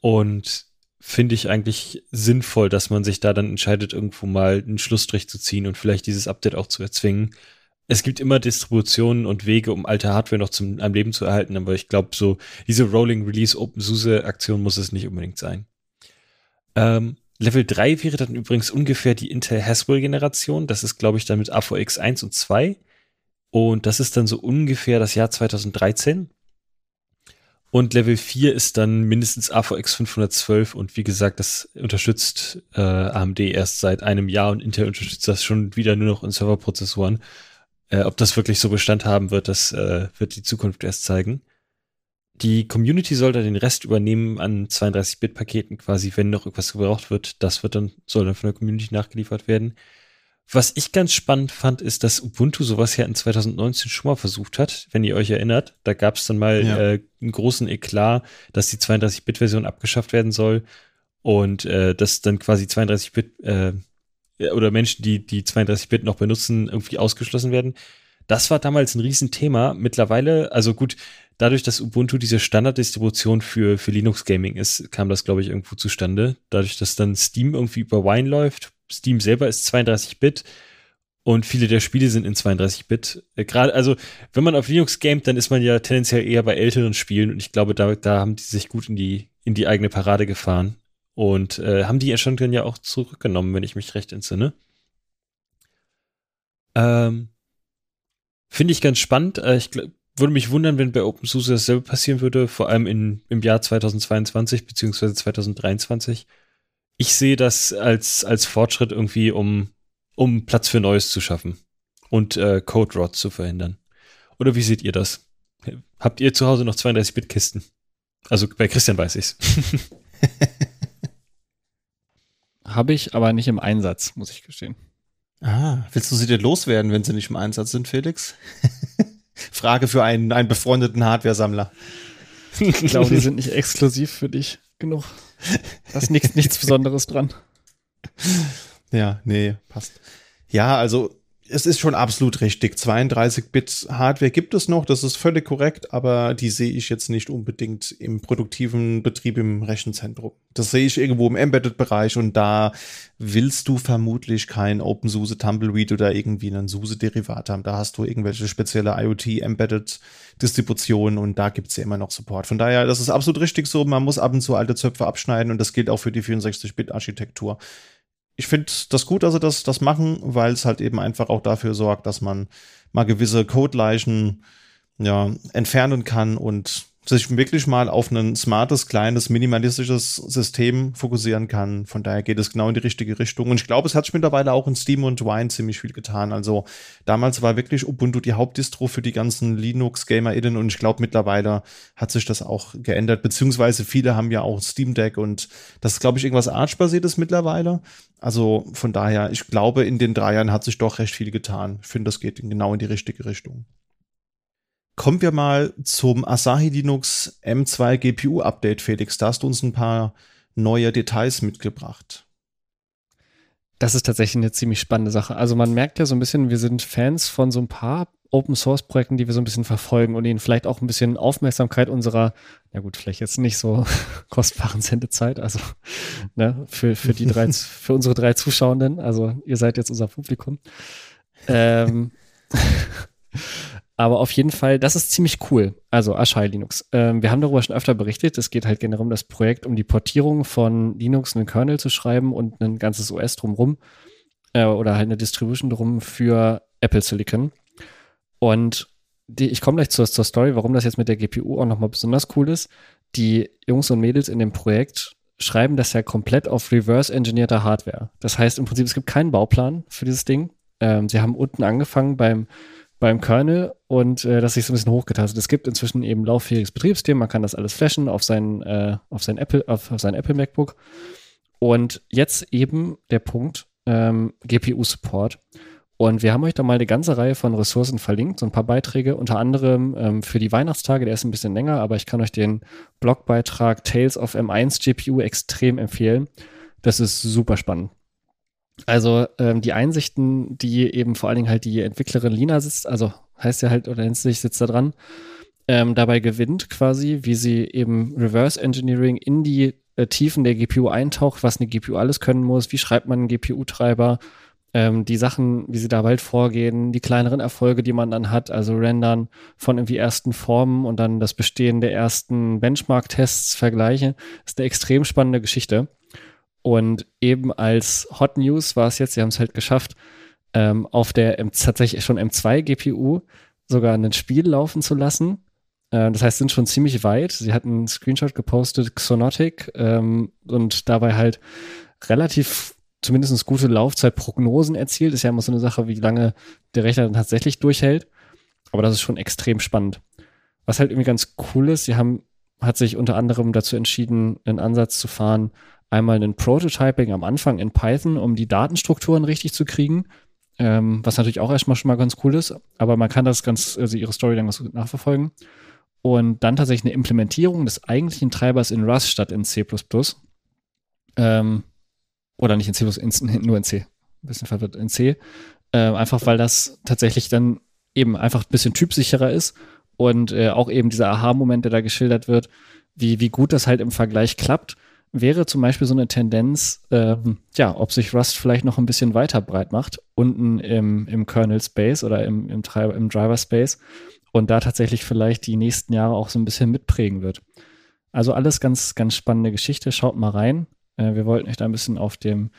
Und finde ich eigentlich sinnvoll, dass man sich da dann entscheidet, irgendwo mal einen Schlussstrich zu ziehen und vielleicht dieses Update auch zu erzwingen. Es gibt immer Distributionen und Wege, um alte Hardware noch zum, am Leben zu erhalten, aber ich glaube, so diese Rolling Release OpenSUSE Aktion muss es nicht unbedingt sein. Ähm, Level 3 wäre dann übrigens ungefähr die Intel Haswell Generation. Das ist, glaube ich, dann mit AVX 1 und 2. Und das ist dann so ungefähr das Jahr 2013. Und Level 4 ist dann mindestens AVX 512 und wie gesagt, das unterstützt äh, AMD erst seit einem Jahr und Intel unterstützt das schon wieder nur noch in Serverprozessoren. Äh, ob das wirklich so Bestand haben wird, das äh, wird die Zukunft erst zeigen. Die Community soll dann den Rest übernehmen an 32-Bit-Paketen quasi, wenn noch irgendwas gebraucht wird. Das wird dann, soll dann von der Community nachgeliefert werden. Was ich ganz spannend fand, ist, dass Ubuntu sowas ja in 2019 schon mal versucht hat, wenn ihr euch erinnert. Da gab es dann mal ja. äh, einen großen Eklat, dass die 32-Bit-Version abgeschafft werden soll und äh, dass dann quasi 32-Bit äh, oder Menschen, die die 32-Bit noch benutzen, irgendwie ausgeschlossen werden. Das war damals ein Riesenthema. Mittlerweile, also gut, dadurch, dass Ubuntu diese Standarddistribution für, für Linux Gaming ist, kam das, glaube ich, irgendwo zustande. Dadurch, dass dann Steam irgendwie über Wine läuft, Steam selber ist 32-Bit und viele der Spiele sind in 32-Bit. Äh, Gerade, also, wenn man auf Linux gamet, dann ist man ja tendenziell eher bei älteren Spielen und ich glaube, da, da haben die sich gut in die, in die eigene Parade gefahren. Und äh, haben die dann ja auch zurückgenommen, wenn ich mich recht entsinne. Ähm, Finde ich ganz spannend. Äh, ich würde mich wundern, wenn bei OpenSUSE dasselbe passieren würde, vor allem in, im Jahr 2022 beziehungsweise 2023 ich sehe das als, als Fortschritt irgendwie, um, um Platz für Neues zu schaffen und äh, Code Rot zu verhindern. Oder wie seht ihr das? Habt ihr zu Hause noch 32-Bit-Kisten? Also bei Christian weiß ich's. Habe ich, aber nicht im Einsatz, muss ich gestehen. Ah, willst du sie denn loswerden, wenn sie nicht im Einsatz sind, Felix? Frage für einen, einen befreundeten Hardware-Sammler. Ich glaube, die sind nicht exklusiv für dich genug. Da ist nichts, nichts Besonderes dran. Ja, nee, passt. Ja, also es ist schon absolut richtig. 32-Bit Hardware gibt es noch, das ist völlig korrekt, aber die sehe ich jetzt nicht unbedingt im produktiven Betrieb im Rechenzentrum. Das sehe ich irgendwo im Embedded-Bereich und da willst du vermutlich kein OpenSUSE Tumbleweed oder irgendwie einen SUSE-Derivat haben. Da hast du irgendwelche spezielle IoT-Embedded-Distributionen und da gibt's ja immer noch Support. Von daher, das ist absolut richtig so. Man muss ab und zu alte Zöpfe abschneiden und das gilt auch für die 64-Bit-Architektur ich finde das gut, dass sie das, das machen, weil es halt eben einfach auch dafür sorgt, dass man mal gewisse Codeleichen ja, entfernen kann und sich wirklich mal auf ein smartes, kleines, minimalistisches System fokussieren kann. Von daher geht es genau in die richtige Richtung. Und ich glaube, es hat sich mittlerweile auch in Steam und Wine ziemlich viel getan. Also damals war wirklich Ubuntu die Hauptdistro für die ganzen Linux-GamerInnen und ich glaube, mittlerweile hat sich das auch geändert. Beziehungsweise viele haben ja auch Steam Deck und das ist, glaube ich, irgendwas Arch-basiertes mittlerweile. Also von daher, ich glaube, in den drei Jahren hat sich doch recht viel getan. Ich finde, das geht genau in die richtige Richtung. Kommen wir mal zum Asahi Linux M2 GPU Update, Felix. Da hast du uns ein paar neue Details mitgebracht. Das ist tatsächlich eine ziemlich spannende Sache. Also man merkt ja so ein bisschen, wir sind Fans von so ein paar Open Source Projekten, die wir so ein bisschen verfolgen und ihnen vielleicht auch ein bisschen Aufmerksamkeit unserer, ja gut, vielleicht jetzt nicht so kostbaren Sendezeit, also ne, für, für die drei, für unsere drei Zuschauenden, also ihr seid jetzt unser Publikum. Ähm, aber auf jeden Fall, das ist ziemlich cool. Also Aschai Linux. Ähm, wir haben darüber schon öfter berichtet. Es geht halt generell um das Projekt, um die Portierung von Linux einen Kernel zu schreiben und ein ganzes OS drumrum äh, oder halt eine Distribution drum für Apple Silicon. Und die, ich komme gleich zur, zur Story, warum das jetzt mit der GPU auch nochmal besonders cool ist. Die Jungs und Mädels in dem Projekt schreiben das ja komplett auf reverse-engineerter Hardware. Das heißt im Prinzip, es gibt keinen Bauplan für dieses Ding. Ähm, sie haben unten angefangen beim beim Kernel und äh, das sich so ein bisschen hochgetastet. Es gibt inzwischen eben lauffähiges Betriebssystem, man kann das alles flashen auf sein, äh, auf sein Apple, auf, auf sein Apple MacBook. Und jetzt eben der Punkt ähm, GPU-Support. Und wir haben euch da mal eine ganze Reihe von Ressourcen verlinkt, so ein paar Beiträge, unter anderem ähm, für die Weihnachtstage, der ist ein bisschen länger, aber ich kann euch den Blogbeitrag Tales of M1 GPU extrem empfehlen. Das ist super spannend. Also ähm, die Einsichten, die eben vor allen Dingen halt die Entwicklerin Lina sitzt, also heißt ja halt oder nennt sich sitzt da dran, ähm, dabei gewinnt quasi, wie sie eben Reverse Engineering in die äh, Tiefen der GPU eintaucht, was eine GPU alles können muss, wie schreibt man einen GPU-Treiber, ähm, die Sachen, wie sie dabei halt vorgehen, die kleineren Erfolge, die man dann hat, also Rendern von irgendwie ersten Formen und dann das Bestehen der ersten Benchmark-Tests vergleiche, ist eine extrem spannende Geschichte. Und eben als Hot News war es jetzt, sie haben es halt geschafft, ähm, auf der M tatsächlich schon M2 GPU sogar ein Spiel laufen zu lassen. Äh, das heißt, sind schon ziemlich weit. Sie hatten einen Screenshot gepostet, Xonotic, ähm, und dabei halt relativ zumindest gute Laufzeitprognosen erzielt. Ist ja immer so eine Sache, wie lange der Rechner dann tatsächlich durchhält. Aber das ist schon extrem spannend. Was halt irgendwie ganz cool ist, sie haben, hat sich unter anderem dazu entschieden, einen Ansatz zu fahren, einmal ein Prototyping am Anfang in Python, um die Datenstrukturen richtig zu kriegen, ähm, was natürlich auch erstmal schon mal ganz cool ist, aber man kann das ganz, also ihre Story dann ganz gut nachverfolgen. Und dann tatsächlich eine Implementierung des eigentlichen Treibers in Rust statt in C++. Ähm, oder nicht in C++, in, nur in C. Ein bisschen verwirrt, in C. Äh, einfach weil das tatsächlich dann eben einfach ein bisschen typsicherer ist und äh, auch eben dieser Aha-Moment, der da geschildert wird, wie, wie gut das halt im Vergleich klappt wäre zum Beispiel so eine Tendenz, ähm, ja, ob sich Rust vielleicht noch ein bisschen weiter breit macht, unten im, im Kernel Space oder im, im, im Driver Space und da tatsächlich vielleicht die nächsten Jahre auch so ein bisschen mitprägen wird. Also alles ganz, ganz spannende Geschichte. Schaut mal rein. Äh, wir wollten euch da ein bisschen auf dem,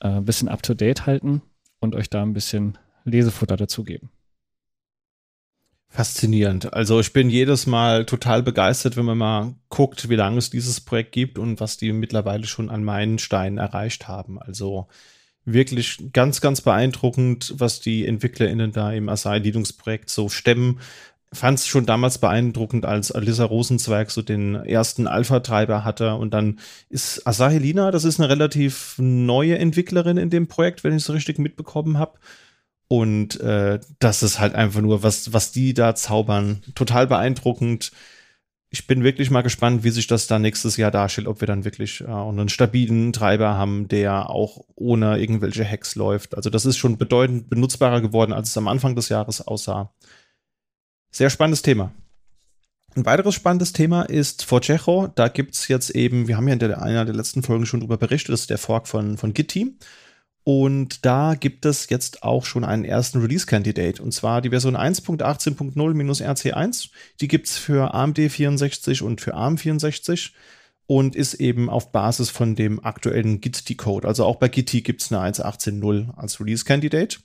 äh, bisschen up to date halten und euch da ein bisschen Lesefutter dazu geben. Faszinierend. Also ich bin jedes Mal total begeistert, wenn man mal guckt, wie lange es dieses Projekt gibt und was die mittlerweile schon an Meilensteinen erreicht haben. Also wirklich ganz, ganz beeindruckend, was die EntwicklerInnen da im Asai Linux-Projekt so stemmen. Fand es schon damals beeindruckend, als Alissa Rosenzweig so den ersten Alpha-Treiber hatte. Und dann ist Asahi Lina, das ist eine relativ neue Entwicklerin in dem Projekt, wenn ich es richtig mitbekommen habe. Und äh, das ist halt einfach nur, was, was die da zaubern, total beeindruckend. Ich bin wirklich mal gespannt, wie sich das dann nächstes Jahr darstellt, ob wir dann wirklich äh, einen stabilen Treiber haben, der auch ohne irgendwelche Hacks läuft. Also das ist schon bedeutend benutzbarer geworden, als es am Anfang des Jahres aussah. Sehr spannendes Thema. Ein weiteres spannendes Thema ist Forcejo. Da gibt's jetzt eben, wir haben ja in der, einer der letzten Folgen schon drüber berichtet, das ist der Fork von, von Git Team. Und da gibt es jetzt auch schon einen ersten Release-Candidate. Und zwar die Version 1.18.0-RC1. Die gibt es für AMD 64 und für ARM 64 und ist eben auf Basis von dem aktuellen Git-Decode. Also auch bei Git gibt es eine 1.18.0 als Release-Candidate.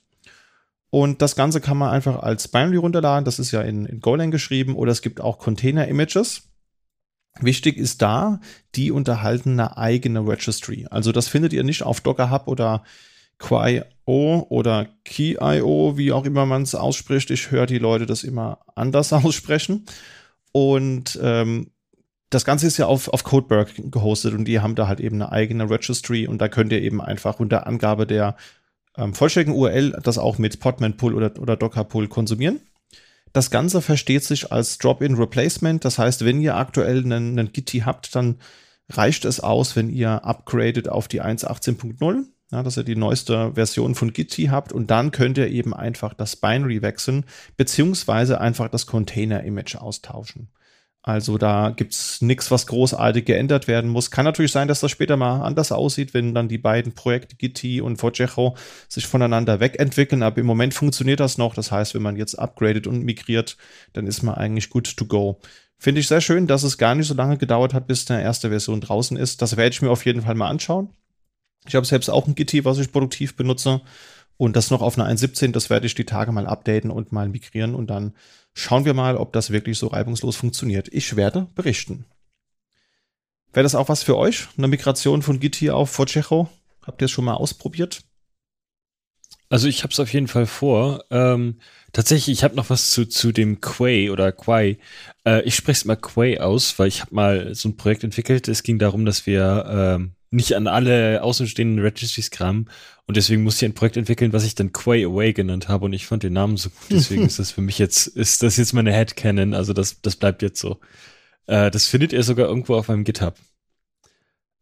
Und das Ganze kann man einfach als Binary runterladen. Das ist ja in, in Golang geschrieben. Oder es gibt auch Container-Images. Wichtig ist da, die unterhalten eine eigene Registry. Also das findet ihr nicht auf Docker Hub oder Quai.io oder Key.io, wie auch immer man es ausspricht. Ich höre die Leute das immer anders aussprechen. Und ähm, das Ganze ist ja auf, auf Codeberg gehostet und die haben da halt eben eine eigene Registry und da könnt ihr eben einfach unter Angabe der ähm, vollständigen URL das auch mit Podman Pull oder, oder Docker Pull konsumieren. Das Ganze versteht sich als Drop-in Replacement. Das heißt, wenn ihr aktuell einen, einen Gitti habt, dann reicht es aus, wenn ihr upgradet auf die 1.18.0, ja, dass ihr die neueste Version von Gitti habt und dann könnt ihr eben einfach das Binary wechseln, beziehungsweise einfach das Container-Image austauschen. Also da gibt's nichts, was großartig geändert werden muss. Kann natürlich sein, dass das später mal anders aussieht, wenn dann die beiden Projekte Gitti und Vorjecho sich voneinander wegentwickeln. Aber im Moment funktioniert das noch. Das heißt, wenn man jetzt upgradet und migriert, dann ist man eigentlich good to go. Finde ich sehr schön, dass es gar nicht so lange gedauert hat, bis eine erste Version draußen ist. Das werde ich mir auf jeden Fall mal anschauen. Ich habe selbst auch ein Gitti, was ich produktiv benutze. Und das noch auf einer 1.17, das werde ich die Tage mal updaten und mal migrieren und dann Schauen wir mal, ob das wirklich so reibungslos funktioniert. Ich werde berichten. Wäre das auch was für euch? Eine Migration von Git hier auf Forcejo? Habt ihr es schon mal ausprobiert? Also ich habe es auf jeden Fall vor. Ähm, tatsächlich, ich habe noch was zu, zu dem Quay oder Quay. Äh, ich spreche es mal Quay aus, weil ich habe mal so ein Projekt entwickelt. Es ging darum, dass wir ähm, nicht an alle außenstehenden Registries kamen und deswegen musste ich ein Projekt entwickeln, was ich dann Quay Away genannt habe und ich fand den Namen so gut. Deswegen ist das für mich jetzt, ist das jetzt meine Headcanon. Also das, das bleibt jetzt so. Äh, das findet ihr sogar irgendwo auf meinem GitHub.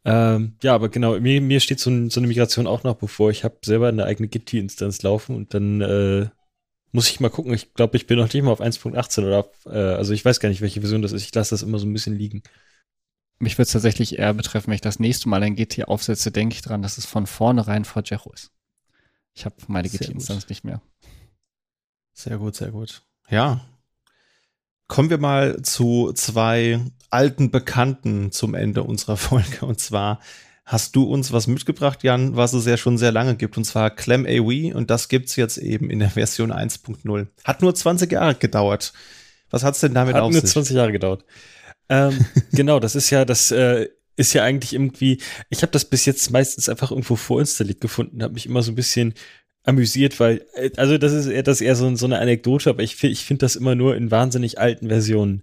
Ähm, ja, aber genau, mir, mir steht so, ein, so eine Migration auch noch bevor. Ich habe selber eine eigene Git-Instanz laufen und dann äh, muss ich mal gucken. Ich glaube, ich bin noch nicht mal auf 1.18 oder auf, äh, also ich weiß gar nicht, welche Version das ist. Ich lasse das immer so ein bisschen liegen. Mich würde es tatsächlich eher betreffen, wenn ich das nächste Mal ein GT aufsetze, denke ich dran, dass es von vornherein vor Jero ist. Ich habe meine GT-Instanz nicht mehr. Sehr gut, sehr gut. Ja. Kommen wir mal zu zwei alten Bekannten zum Ende unserer Folge. Und zwar hast du uns was mitgebracht, Jan, was es ja schon sehr lange gibt, und zwar Clem AWE. Und das gibt's jetzt eben in der Version 1.0. Hat nur 20 Jahre gedauert. Was hat's denn damit Hat auf nur sich? 20 Jahre gedauert. Ähm, genau, das ist ja, das äh, ist ja eigentlich irgendwie, ich habe das bis jetzt meistens einfach irgendwo vorinstalliert gefunden, habe mich immer so ein bisschen amüsiert, weil, äh, also das ist eher, das ist eher so, so eine Anekdote, aber ich, ich finde das immer nur in wahnsinnig alten Versionen.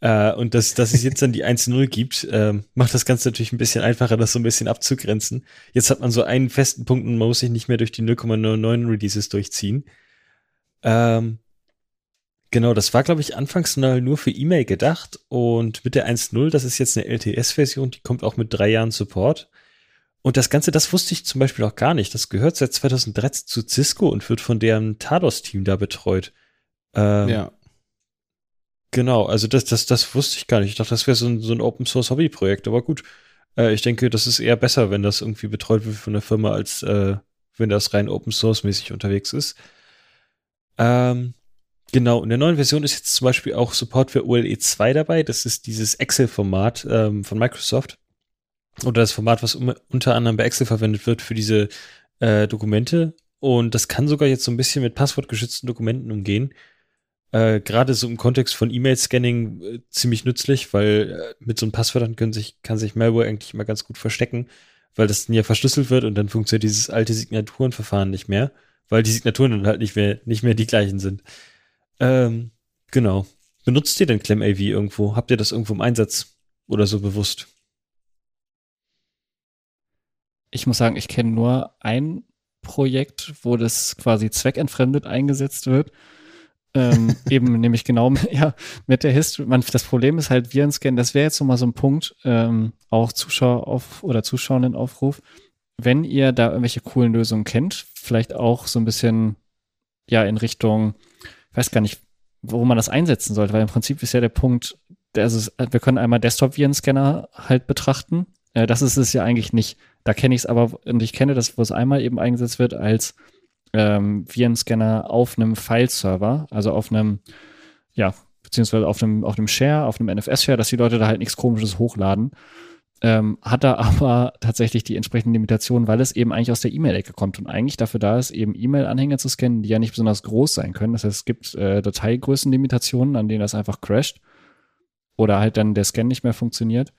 Äh, und dass, dass es jetzt dann die 1.0 gibt, äh, macht das Ganze natürlich ein bisschen einfacher, das so ein bisschen abzugrenzen. Jetzt hat man so einen festen Punkt und man muss sich nicht mehr durch die 0,99 Releases durchziehen. Ähm, Genau, das war, glaube ich, anfangs nur für E-Mail gedacht und mit der 1.0, das ist jetzt eine LTS-Version, die kommt auch mit drei Jahren Support. Und das Ganze, das wusste ich zum Beispiel auch gar nicht. Das gehört seit 2013 zu Cisco und wird von deren Tados-Team da betreut. Ähm, ja. Genau, also das, das, das wusste ich gar nicht. Ich dachte, das wäre so ein, so ein Open-Source-Hobby-Projekt, aber gut. Äh, ich denke, das ist eher besser, wenn das irgendwie betreut wird von der Firma, als äh, wenn das rein Open-Source-mäßig unterwegs ist. Ähm, Genau, in der neuen Version ist jetzt zum Beispiel auch Support für OLE 2 dabei. Das ist dieses Excel-Format ähm, von Microsoft. Oder das Format, was um, unter anderem bei Excel verwendet wird für diese äh, Dokumente. Und das kann sogar jetzt so ein bisschen mit passwortgeschützten Dokumenten umgehen. Äh, Gerade so im Kontext von E-Mail-Scanning äh, ziemlich nützlich, weil äh, mit so einem Passwörtern können sich, kann sich Malware eigentlich immer ganz gut verstecken, weil das dann ja verschlüsselt wird und dann funktioniert dieses alte Signaturenverfahren nicht mehr, weil die Signaturen dann halt nicht mehr, nicht mehr die gleichen sind. Ähm, genau. Benutzt ihr denn ClamAV irgendwo? Habt ihr das irgendwo im Einsatz oder so bewusst? Ich muss sagen, ich kenne nur ein Projekt, wo das quasi zweckentfremdet eingesetzt wird. ähm, eben nämlich genau ja, mit der History. Man, das Problem ist halt Virenscan, das wäre jetzt nochmal so ein Punkt, ähm, auch Zuschauer auf oder Zuschauerinnenaufruf. Wenn ihr da irgendwelche coolen Lösungen kennt, vielleicht auch so ein bisschen ja in Richtung ich weiß gar nicht, wo man das einsetzen sollte, weil im Prinzip ist ja der Punkt, also wir können einmal Desktop-Virenscanner halt betrachten. Äh, das ist es ja eigentlich nicht. Da kenne ich es aber, und ich kenne das, wo es einmal eben eingesetzt wird als ähm, Virenscanner auf einem File-Server, also auf einem, ja, beziehungsweise auf einem, auf einem Share, auf einem NFS-Share, dass die Leute da halt nichts komisches hochladen. ähm, hat da aber tatsächlich die entsprechenden Limitationen, weil es eben eigentlich aus der E-Mail-Ecke kommt und eigentlich dafür da ist, eben E-Mail-Anhänger zu scannen, die ja nicht besonders groß sein können. Das heißt, es gibt äh, Dateigrößenlimitationen, an denen das einfach crasht oder halt dann der Scan nicht mehr funktioniert.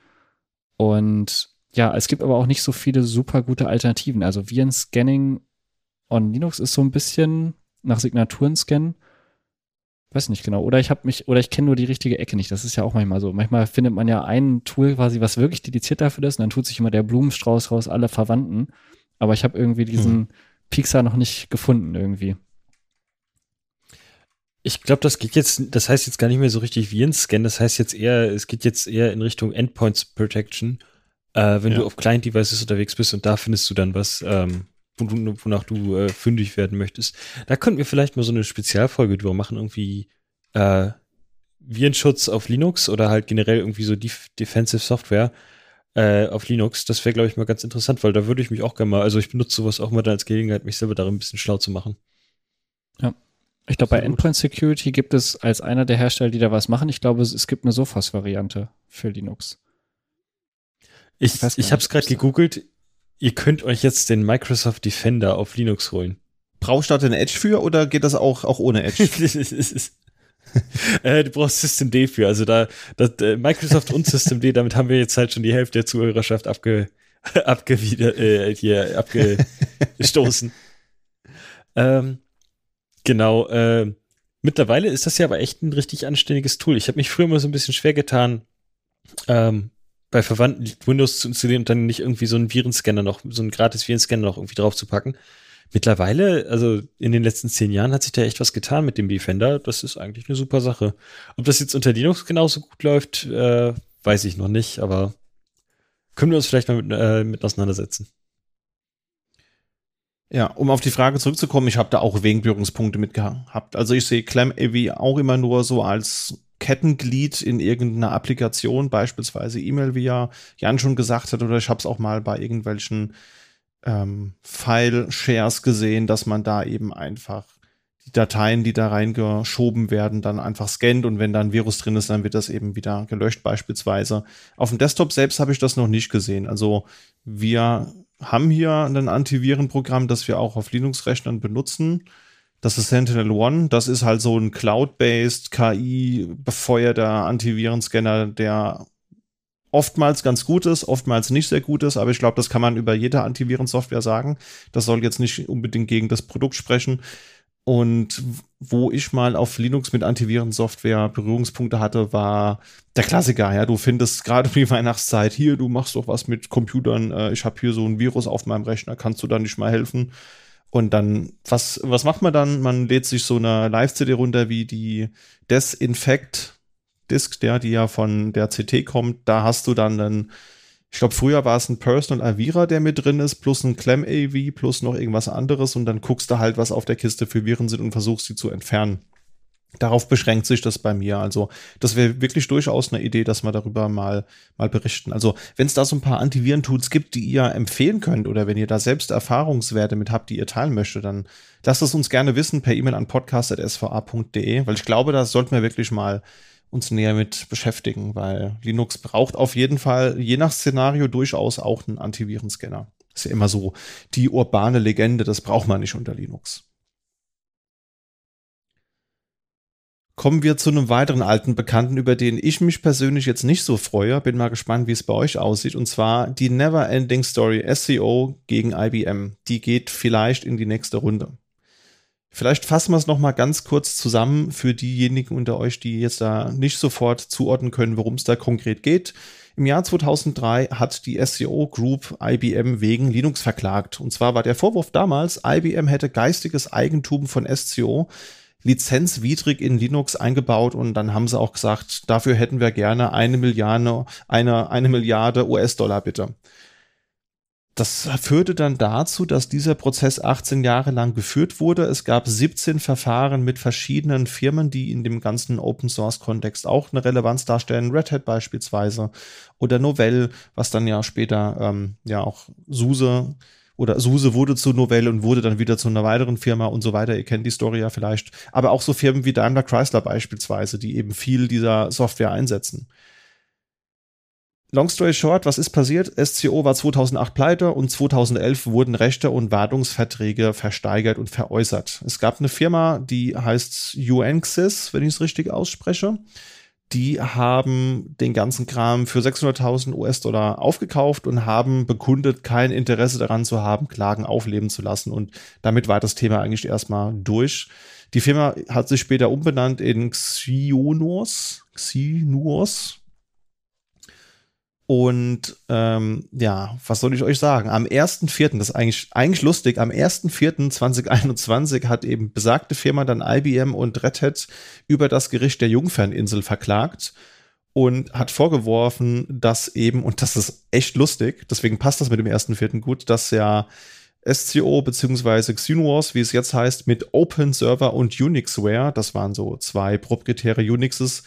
Und ja, es gibt aber auch nicht so viele super gute Alternativen. Also Viren-Scanning on Linux ist so ein bisschen nach Signaturen scannen weiß nicht genau. Oder ich habe mich, oder ich kenne nur die richtige Ecke nicht. Das ist ja auch manchmal so. Manchmal findet man ja ein Tool quasi, was wirklich dediziert dafür ist, und dann tut sich immer der Blumenstrauß raus, alle Verwandten. Aber ich habe irgendwie diesen hm. Pixar noch nicht gefunden irgendwie. Ich glaube, das geht jetzt, das heißt jetzt gar nicht mehr so richtig wie ein Scan, das heißt jetzt eher, es geht jetzt eher in Richtung Endpoints Protection, äh, wenn ja. du auf Client-Devices unterwegs bist und da findest du dann was, ähm, wonach du äh, fündig werden möchtest. Da könnten wir vielleicht mal so eine Spezialfolge drüber machen, irgendwie äh, Virenschutz auf Linux oder halt generell irgendwie so Def Defensive Software äh, auf Linux. Das wäre, glaube ich, mal ganz interessant, weil da würde ich mich auch gerne mal, also ich benutze sowas auch mal dann als Gelegenheit, mich selber darin ein bisschen schlau zu machen. Ja. Ich glaube, bei Endpoint Security gibt es als einer der Hersteller, die da was machen, ich glaube, es, es gibt eine Sophos-Variante für Linux. Ich, ich, ich habe es gerade gegoogelt ihr könnt euch jetzt den Microsoft Defender auf Linux holen. Brauchst du da den Edge für oder geht das auch, auch ohne Edge? äh, du brauchst System D für. Also da, das, äh, Microsoft und System D, damit haben wir jetzt halt schon die Hälfte der Zuhörerschaft abge, abgewider, äh, hier abgestoßen. ähm, genau. Äh, mittlerweile ist das ja aber echt ein richtig anständiges Tool. Ich habe mich früher immer so ein bisschen schwer getan, ähm, bei verwandten Windows zu installieren und dann nicht irgendwie so einen Virenscanner noch, so einen gratis Virenscanner noch irgendwie drauf zu packen. Mittlerweile, also in den letzten zehn Jahren hat sich da echt was getan mit dem Defender. Das ist eigentlich eine super Sache. Ob das jetzt unter Linux genauso gut läuft, äh, weiß ich noch nicht, aber können wir uns vielleicht mal mit, äh, mit auseinandersetzen. Ja, um auf die Frage zurückzukommen, ich habe da auch wegen Berührungspunkte mit gehabt. Also ich sehe ClamAV auch immer nur so als Kettenglied in irgendeiner Applikation, beispielsweise E-Mail, wie ja Jan schon gesagt hat, oder ich habe es auch mal bei irgendwelchen ähm, File-Shares gesehen, dass man da eben einfach die Dateien, die da reingeschoben werden, dann einfach scannt und wenn da ein Virus drin ist, dann wird das eben wieder gelöscht beispielsweise. Auf dem Desktop selbst habe ich das noch nicht gesehen. Also wir haben hier ein Antivirenprogramm, das wir auch auf Linux-Rechnern benutzen. Das ist Sentinel One. Das ist halt so ein Cloud-based, KI-befeuerter Antivirenscanner, der oftmals ganz gut ist, oftmals nicht sehr gut ist, aber ich glaube, das kann man über jede Antivirensoftware sagen. Das soll jetzt nicht unbedingt gegen das Produkt sprechen. Und wo ich mal auf Linux mit Antivirensoftware Berührungspunkte hatte, war der Klassiker. Ja, du findest gerade um die Weihnachtszeit hier, du machst doch was mit Computern. Äh, ich habe hier so ein Virus auf meinem Rechner, kannst du da nicht mal helfen? Und dann, was, was macht man dann? Man lädt sich so eine Live-CD runter wie die Desinfect Disk, der, die ja von der CT kommt. Da hast du dann einen, ich glaube, früher war es ein Personal Avira, der mit drin ist, plus ein Clem AV, plus noch irgendwas anderes. Und dann guckst du halt, was auf der Kiste für Viren sind und versuchst sie zu entfernen. Darauf beschränkt sich das bei mir. Also, das wäre wirklich durchaus eine Idee, dass wir darüber mal, mal berichten. Also, wenn es da so ein paar Antiviren-Tools gibt, die ihr empfehlen könnt oder wenn ihr da selbst Erfahrungswerte mit habt, die ihr teilen möchtet, dann lasst es uns gerne wissen per E-Mail an podcast.sva.de, weil ich glaube, da sollten wir wirklich mal uns näher mit beschäftigen, weil Linux braucht auf jeden Fall je nach Szenario durchaus auch einen Antivirenscanner. Ist ja immer so die urbane Legende, das braucht man nicht unter Linux. Kommen wir zu einem weiteren alten Bekannten, über den ich mich persönlich jetzt nicht so freue. Bin mal gespannt, wie es bei euch aussieht. Und zwar die Never Ending Story SEO gegen IBM. Die geht vielleicht in die nächste Runde. Vielleicht fassen wir es nochmal ganz kurz zusammen für diejenigen unter euch, die jetzt da nicht sofort zuordnen können, worum es da konkret geht. Im Jahr 2003 hat die SEO Group IBM wegen Linux verklagt. Und zwar war der Vorwurf damals, IBM hätte geistiges Eigentum von SCO lizenzwidrig in Linux eingebaut und dann haben sie auch gesagt, dafür hätten wir gerne eine Milliarde, eine, eine Milliarde US-Dollar bitte. Das führte dann dazu, dass dieser Prozess 18 Jahre lang geführt wurde. Es gab 17 Verfahren mit verschiedenen Firmen, die in dem ganzen Open Source Kontext auch eine Relevanz darstellen. Red Hat beispielsweise oder Novell, was dann ja später ähm, ja auch SUSE oder SUSE wurde zu Novell und wurde dann wieder zu einer weiteren Firma und so weiter. Ihr kennt die Story ja vielleicht. Aber auch so Firmen wie Daimler Chrysler beispielsweise, die eben viel dieser Software einsetzen. long story short, was ist passiert? SCO war 2008 pleite und 2011 wurden Rechte und Wartungsverträge versteigert und veräußert. Es gab eine Firma, die heißt UNXIS, wenn ich es richtig ausspreche. Die haben den ganzen Kram für 600.000 US-Dollar aufgekauft und haben bekundet, kein Interesse daran zu haben, Klagen aufleben zu lassen. Und damit war das Thema eigentlich erstmal durch. Die Firma hat sich später umbenannt in Xionos. Xionos. Und ähm, ja, was soll ich euch sagen? Am 1.4., das ist eigentlich, eigentlich lustig, am 1.4.2021 hat eben besagte Firma dann IBM und Red Hat über das Gericht der Jungferninsel verklagt und hat vorgeworfen, dass eben, und das ist echt lustig, deswegen passt das mit dem 1.4. gut, dass ja SCO bzw. Xenuos, wie es jetzt heißt, mit Open Server und Unixware, das waren so zwei proprietäre Unixes,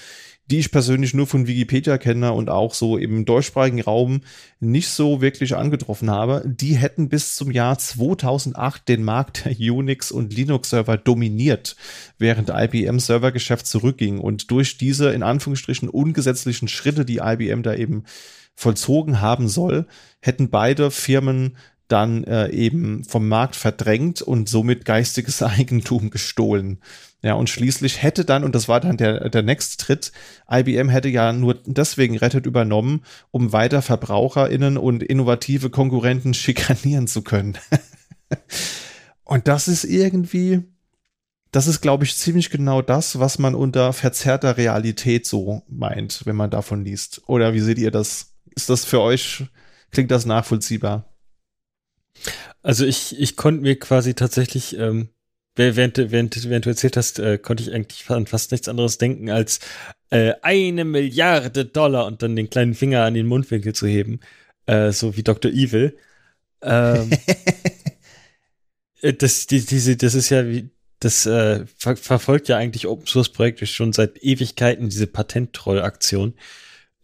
die ich persönlich nur von Wikipedia kenne und auch so im deutschsprachigen Raum nicht so wirklich angetroffen habe, die hätten bis zum Jahr 2008 den Markt der Unix- und Linux-Server dominiert, während IBM Servergeschäft zurückging. Und durch diese in Anführungsstrichen ungesetzlichen Schritte, die IBM da eben vollzogen haben soll, hätten beide Firmen dann äh, eben vom Markt verdrängt und somit geistiges Eigentum gestohlen. Ja, und schließlich hätte dann, und das war dann der, der nächste Tritt, IBM hätte ja nur deswegen Rettet übernommen, um weiter VerbraucherInnen und innovative Konkurrenten schikanieren zu können. und das ist irgendwie, das ist, glaube ich, ziemlich genau das, was man unter verzerrter Realität so meint, wenn man davon liest. Oder wie seht ihr das? Ist das für euch, klingt das nachvollziehbar? Also ich, ich konnte mir quasi tatsächlich, ähm, während, während, während du erzählt hast, äh, konnte ich eigentlich an fast nichts anderes denken, als äh, eine Milliarde Dollar und dann den kleinen Finger an den Mundwinkel zu heben, äh, so wie Dr. Evil. Ähm, äh, das, die, diese, das ist ja wie, das äh, ver verfolgt ja eigentlich Open Source Projekte schon seit Ewigkeiten, diese Patentroll-Aktion,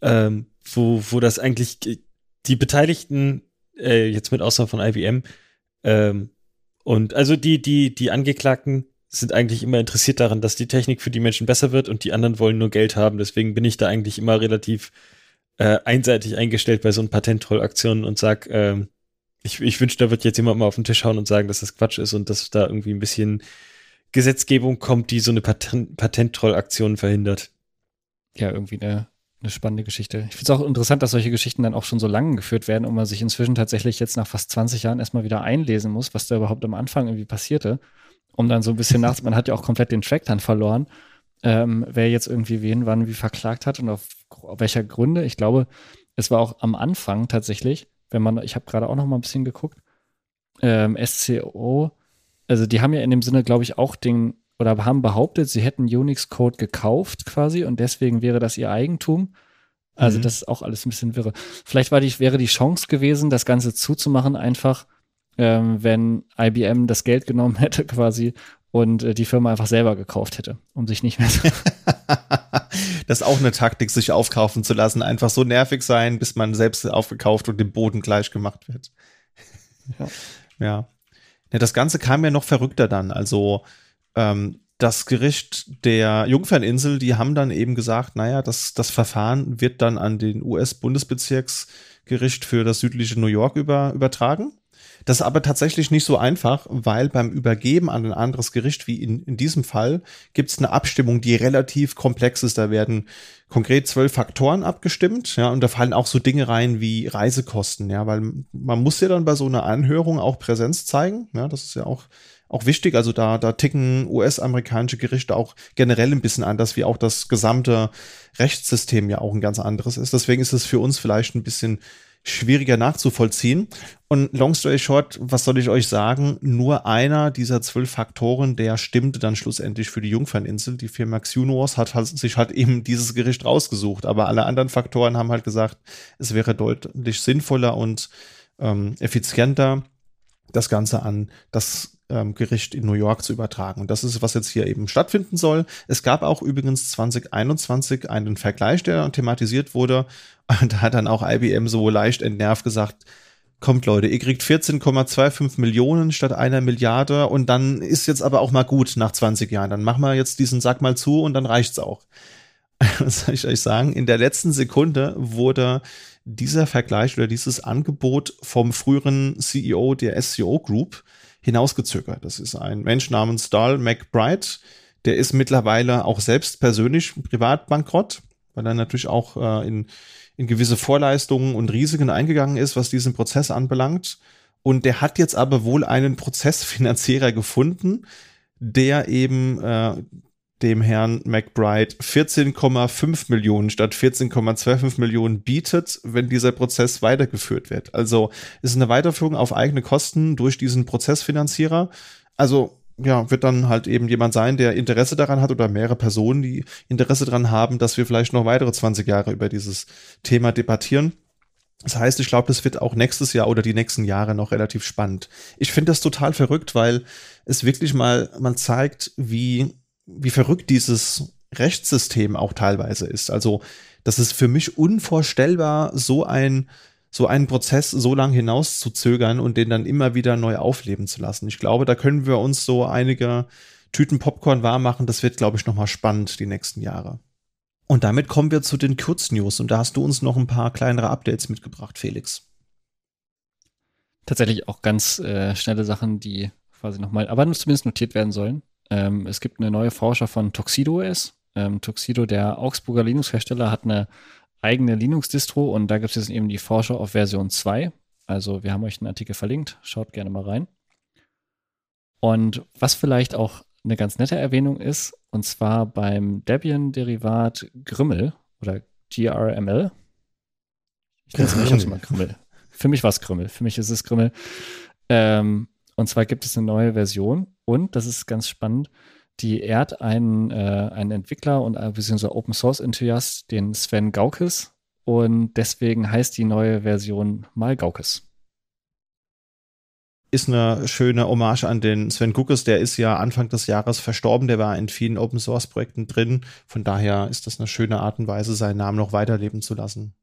ähm, wo, wo das eigentlich die Beteiligten äh, jetzt mit Ausnahme von IBM. Ähm, und also die, die, die Angeklagten sind eigentlich immer interessiert daran, dass die Technik für die Menschen besser wird und die anderen wollen nur Geld haben. Deswegen bin ich da eigentlich immer relativ äh, einseitig eingestellt bei so einen Patentrollaktionen und sag, ähm, ich, ich wünsche, da wird jetzt jemand mal auf den Tisch hauen und sagen, dass das Quatsch ist und dass da irgendwie ein bisschen Gesetzgebung kommt, die so eine Patent Patentrollaktion verhindert. Ja, irgendwie eine eine spannende Geschichte. Ich finde es auch interessant, dass solche Geschichten dann auch schon so lange geführt werden und man sich inzwischen tatsächlich jetzt nach fast 20 Jahren erstmal wieder einlesen muss, was da überhaupt am Anfang irgendwie passierte, um dann so ein bisschen nach, man hat ja auch komplett den Track dann verloren, ähm, wer jetzt irgendwie wen wann wie verklagt hat und auf, auf welcher Gründe. Ich glaube, es war auch am Anfang tatsächlich, wenn man, ich habe gerade auch noch mal ein bisschen geguckt, ähm, SCO, also die haben ja in dem Sinne, glaube ich, auch den oder haben behauptet, sie hätten Unix-Code gekauft quasi und deswegen wäre das ihr Eigentum. Also mhm. das ist auch alles ein bisschen wirre. Vielleicht die, wäre die Chance gewesen, das Ganze zuzumachen, einfach, ähm, wenn IBM das Geld genommen hätte quasi und äh, die Firma einfach selber gekauft hätte, um sich nicht mehr zu. das ist auch eine Taktik, sich aufkaufen zu lassen, einfach so nervig sein, bis man selbst aufgekauft und dem Boden gleich gemacht wird. ja. ja. Ja, das Ganze kam ja noch verrückter dann. Also ähm, das Gericht der Jungferninsel, die haben dann eben gesagt, naja, das, das Verfahren wird dann an den US-Bundesbezirksgericht für das südliche New York über, übertragen. Das ist aber tatsächlich nicht so einfach, weil beim Übergeben an ein anderes Gericht, wie in, in diesem Fall, gibt es eine Abstimmung, die relativ komplex ist. Da werden konkret zwölf Faktoren abgestimmt, ja, und da fallen auch so Dinge rein wie Reisekosten, ja, weil man muss ja dann bei so einer Anhörung auch Präsenz zeigen, ja, das ist ja auch auch wichtig. Also da, da ticken US-amerikanische Gerichte auch generell ein bisschen anders, wie auch das gesamte Rechtssystem ja auch ein ganz anderes ist. Deswegen ist es für uns vielleicht ein bisschen schwieriger nachzuvollziehen. Und long story short, was soll ich euch sagen? Nur einer dieser zwölf Faktoren, der stimmte dann schlussendlich für die Jungferninsel. Die Firma Xunors hat halt, sich halt eben dieses Gericht rausgesucht. Aber alle anderen Faktoren haben halt gesagt, es wäre deutlich sinnvoller und ähm, effizienter, das Ganze an das ähm, Gericht in New York zu übertragen. Und das ist, was jetzt hier eben stattfinden soll. Es gab auch übrigens 2021 einen Vergleich, der thematisiert wurde. Und da hat dann auch IBM so leicht entnervt gesagt, kommt Leute, ihr kriegt 14,25 Millionen statt einer Milliarde und dann ist jetzt aber auch mal gut nach 20 Jahren. Dann machen wir jetzt diesen Sack mal zu und dann reicht's auch. was soll ich euch sagen, in der letzten Sekunde wurde dieser Vergleich oder dieses Angebot vom früheren CEO der SCO Group hinausgezögert. Das ist ein Mensch namens Dahl McBride. Der ist mittlerweile auch selbst persönlich privat bankrott, weil er natürlich auch äh, in, in gewisse Vorleistungen und Risiken eingegangen ist, was diesen Prozess anbelangt. Und der hat jetzt aber wohl einen Prozessfinanzierer gefunden, der eben äh, dem Herrn McBride 14,5 Millionen statt 14,25 Millionen bietet, wenn dieser Prozess weitergeführt wird. Also ist eine Weiterführung auf eigene Kosten durch diesen Prozessfinanzierer. Also ja, wird dann halt eben jemand sein, der Interesse daran hat oder mehrere Personen, die Interesse daran haben, dass wir vielleicht noch weitere 20 Jahre über dieses Thema debattieren. Das heißt, ich glaube, das wird auch nächstes Jahr oder die nächsten Jahre noch relativ spannend. Ich finde das total verrückt, weil es wirklich mal, man zeigt, wie wie verrückt dieses Rechtssystem auch teilweise ist. Also, das ist für mich unvorstellbar, so ein so einen Prozess so lang hinaus zu zögern und den dann immer wieder neu aufleben zu lassen. Ich glaube, da können wir uns so einige Tüten Popcorn warm machen. Das wird, glaube ich, nochmal spannend die nächsten Jahre. Und damit kommen wir zu den Kurznews. Und da hast du uns noch ein paar kleinere Updates mitgebracht, Felix. Tatsächlich auch ganz äh, schnelle Sachen, die quasi nochmal, aber zumindest notiert werden sollen. Ähm, es gibt eine neue Forscher von Tuxedo OS. Ähm, Tuxedo, der Augsburger Linux-Hersteller, hat eine eigene Linux-Distro und da gibt es jetzt eben die Forscher auf Version 2. Also wir haben euch einen Artikel verlinkt, schaut gerne mal rein. Und was vielleicht auch eine ganz nette Erwähnung ist, und zwar beim Debian-Derivat Grimmel oder GRML. Ich nenne es nicht mal Grimmel. Für mich war es Grimmel. Für mich ist es Grimmel. Ähm, und zwar gibt es eine neue Version und, das ist ganz spannend, die ehrt einen, äh, einen Entwickler und äh, beziehungsweise Open Source Enthusiast, den Sven Gaukes. Und deswegen heißt die neue Version mal Gaukes. Ist eine schöne Hommage an den Sven Gaukes, der ist ja Anfang des Jahres verstorben, der war in vielen Open Source Projekten drin. Von daher ist das eine schöne Art und Weise, seinen Namen noch weiterleben zu lassen.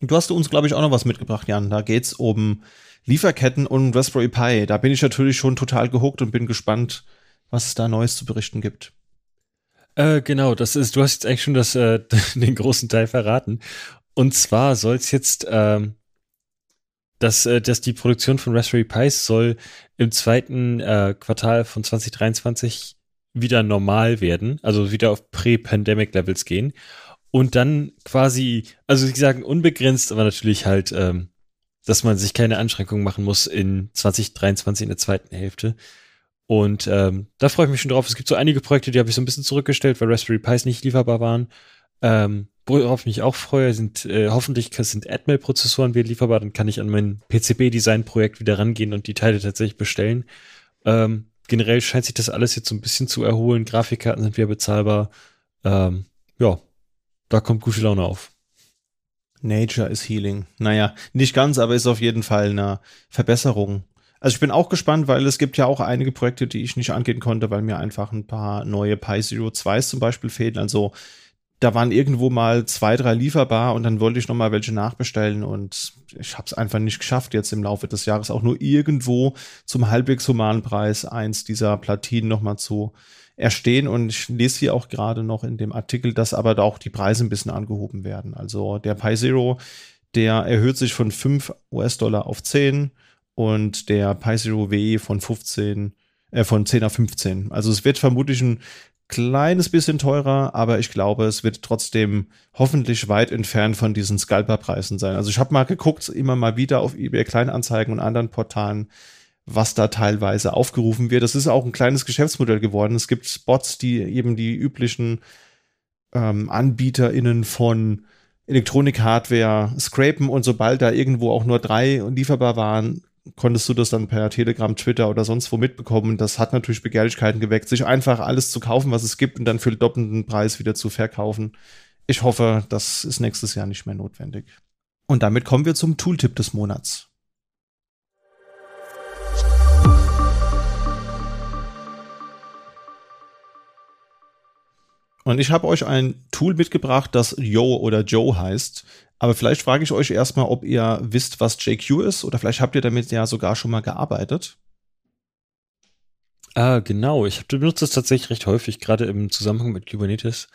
Du hast uns, glaube ich, auch noch was mitgebracht, Jan. Da geht's um Lieferketten und Raspberry Pi. Da bin ich natürlich schon total gehuckt und bin gespannt, was es da Neues zu berichten gibt. Äh, genau, das ist, du hast jetzt eigentlich schon das, äh, den großen Teil verraten. Und zwar soll es jetzt, ähm, dass, äh, dass die Produktion von Raspberry Pis soll im zweiten äh, Quartal von 2023 wieder normal werden, also wieder auf Pre-Pandemic-Levels gehen. Und dann quasi, also sie sagen unbegrenzt, aber natürlich halt ähm, dass man sich keine Anschränkungen machen muss in 2023 in der zweiten Hälfte. Und ähm, da freue ich mich schon drauf. Es gibt so einige Projekte, die habe ich so ein bisschen zurückgestellt, weil Raspberry Pis nicht lieferbar waren. Ähm, worauf ich mich auch freue, sind äh, hoffentlich sind Atmel-Prozessoren wieder lieferbar. Dann kann ich an mein PCB-Design-Projekt wieder rangehen und die Teile tatsächlich bestellen. Ähm, generell scheint sich das alles jetzt so ein bisschen zu erholen. Grafikkarten sind wieder bezahlbar. Ähm, ja, da kommt gute Laune auf. Nature is Healing. Naja, nicht ganz, aber ist auf jeden Fall eine Verbesserung. Also ich bin auch gespannt, weil es gibt ja auch einige Projekte, die ich nicht angehen konnte, weil mir einfach ein paar neue Pi Zero 2s zum Beispiel fehlen. Also da waren irgendwo mal zwei, drei lieferbar und dann wollte ich noch mal welche nachbestellen und ich habe es einfach nicht geschafft, jetzt im Laufe des Jahres auch nur irgendwo zum halbwegs humanen Preis eins dieser Platinen noch mal zu erstehen. Und ich lese hier auch gerade noch in dem Artikel, dass aber da auch die Preise ein bisschen angehoben werden. Also der Pi Zero, der erhöht sich von 5 US-Dollar auf 10 und der Pi Zero W von 15, äh, von 10 auf 15. Also es wird vermutlich ein kleines bisschen teurer, aber ich glaube, es wird trotzdem hoffentlich weit entfernt von diesen Scalper-Preisen sein. Also ich habe mal geguckt, immer mal wieder auf eBay Kleinanzeigen und anderen Portalen, was da teilweise aufgerufen wird. Das ist auch ein kleines Geschäftsmodell geworden. Es gibt Bots, die eben die üblichen ähm, AnbieterInnen von Elektronik-Hardware scrapen und sobald da irgendwo auch nur drei lieferbar waren, konntest du das dann per Telegram, Twitter oder sonst wo mitbekommen. Das hat natürlich Begehrlichkeiten geweckt, sich einfach alles zu kaufen, was es gibt und dann für doppelten Preis wieder zu verkaufen. Ich hoffe, das ist nächstes Jahr nicht mehr notwendig. Und damit kommen wir zum Tooltip des Monats. Und ich habe euch ein Tool mitgebracht, das Yo oder Joe heißt. Aber vielleicht frage ich euch erstmal, ob ihr wisst, was JQ ist oder vielleicht habt ihr damit ja sogar schon mal gearbeitet. Ah, genau. Ich habe benutzt das tatsächlich recht häufig, gerade im Zusammenhang mit Kubernetes.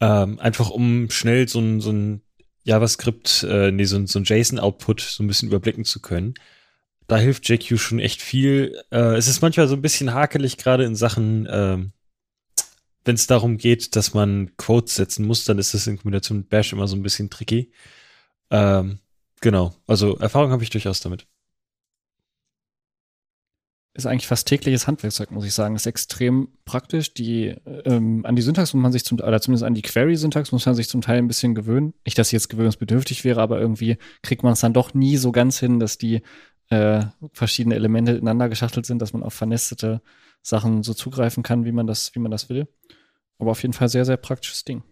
Ähm, einfach um schnell so ein, so ein JavaScript, äh, nee, so, so ein JSON-Output so ein bisschen überblicken zu können. Da hilft JQ schon echt viel. Äh, es ist manchmal so ein bisschen hakelig, gerade in Sachen, äh, wenn es darum geht, dass man Quotes setzen muss, dann ist das in Kombination mit Bash immer so ein bisschen tricky. Ähm, genau, also Erfahrung habe ich durchaus damit ist eigentlich fast tägliches Handwerkszeug, muss ich sagen. Ist extrem praktisch. Die, ähm, an die Syntax muss man sich zum, oder zumindest an die Query-Syntax muss man sich zum Teil ein bisschen gewöhnen. Nicht, dass sie jetzt gewöhnungsbedürftig wäre, aber irgendwie kriegt man es dann doch nie so ganz hin, dass die äh, verschiedene Elemente ineinander geschachtelt sind, dass man auf vernestete Sachen so zugreifen kann, wie man das, wie man das will. Aber auf jeden Fall sehr, sehr praktisches Ding.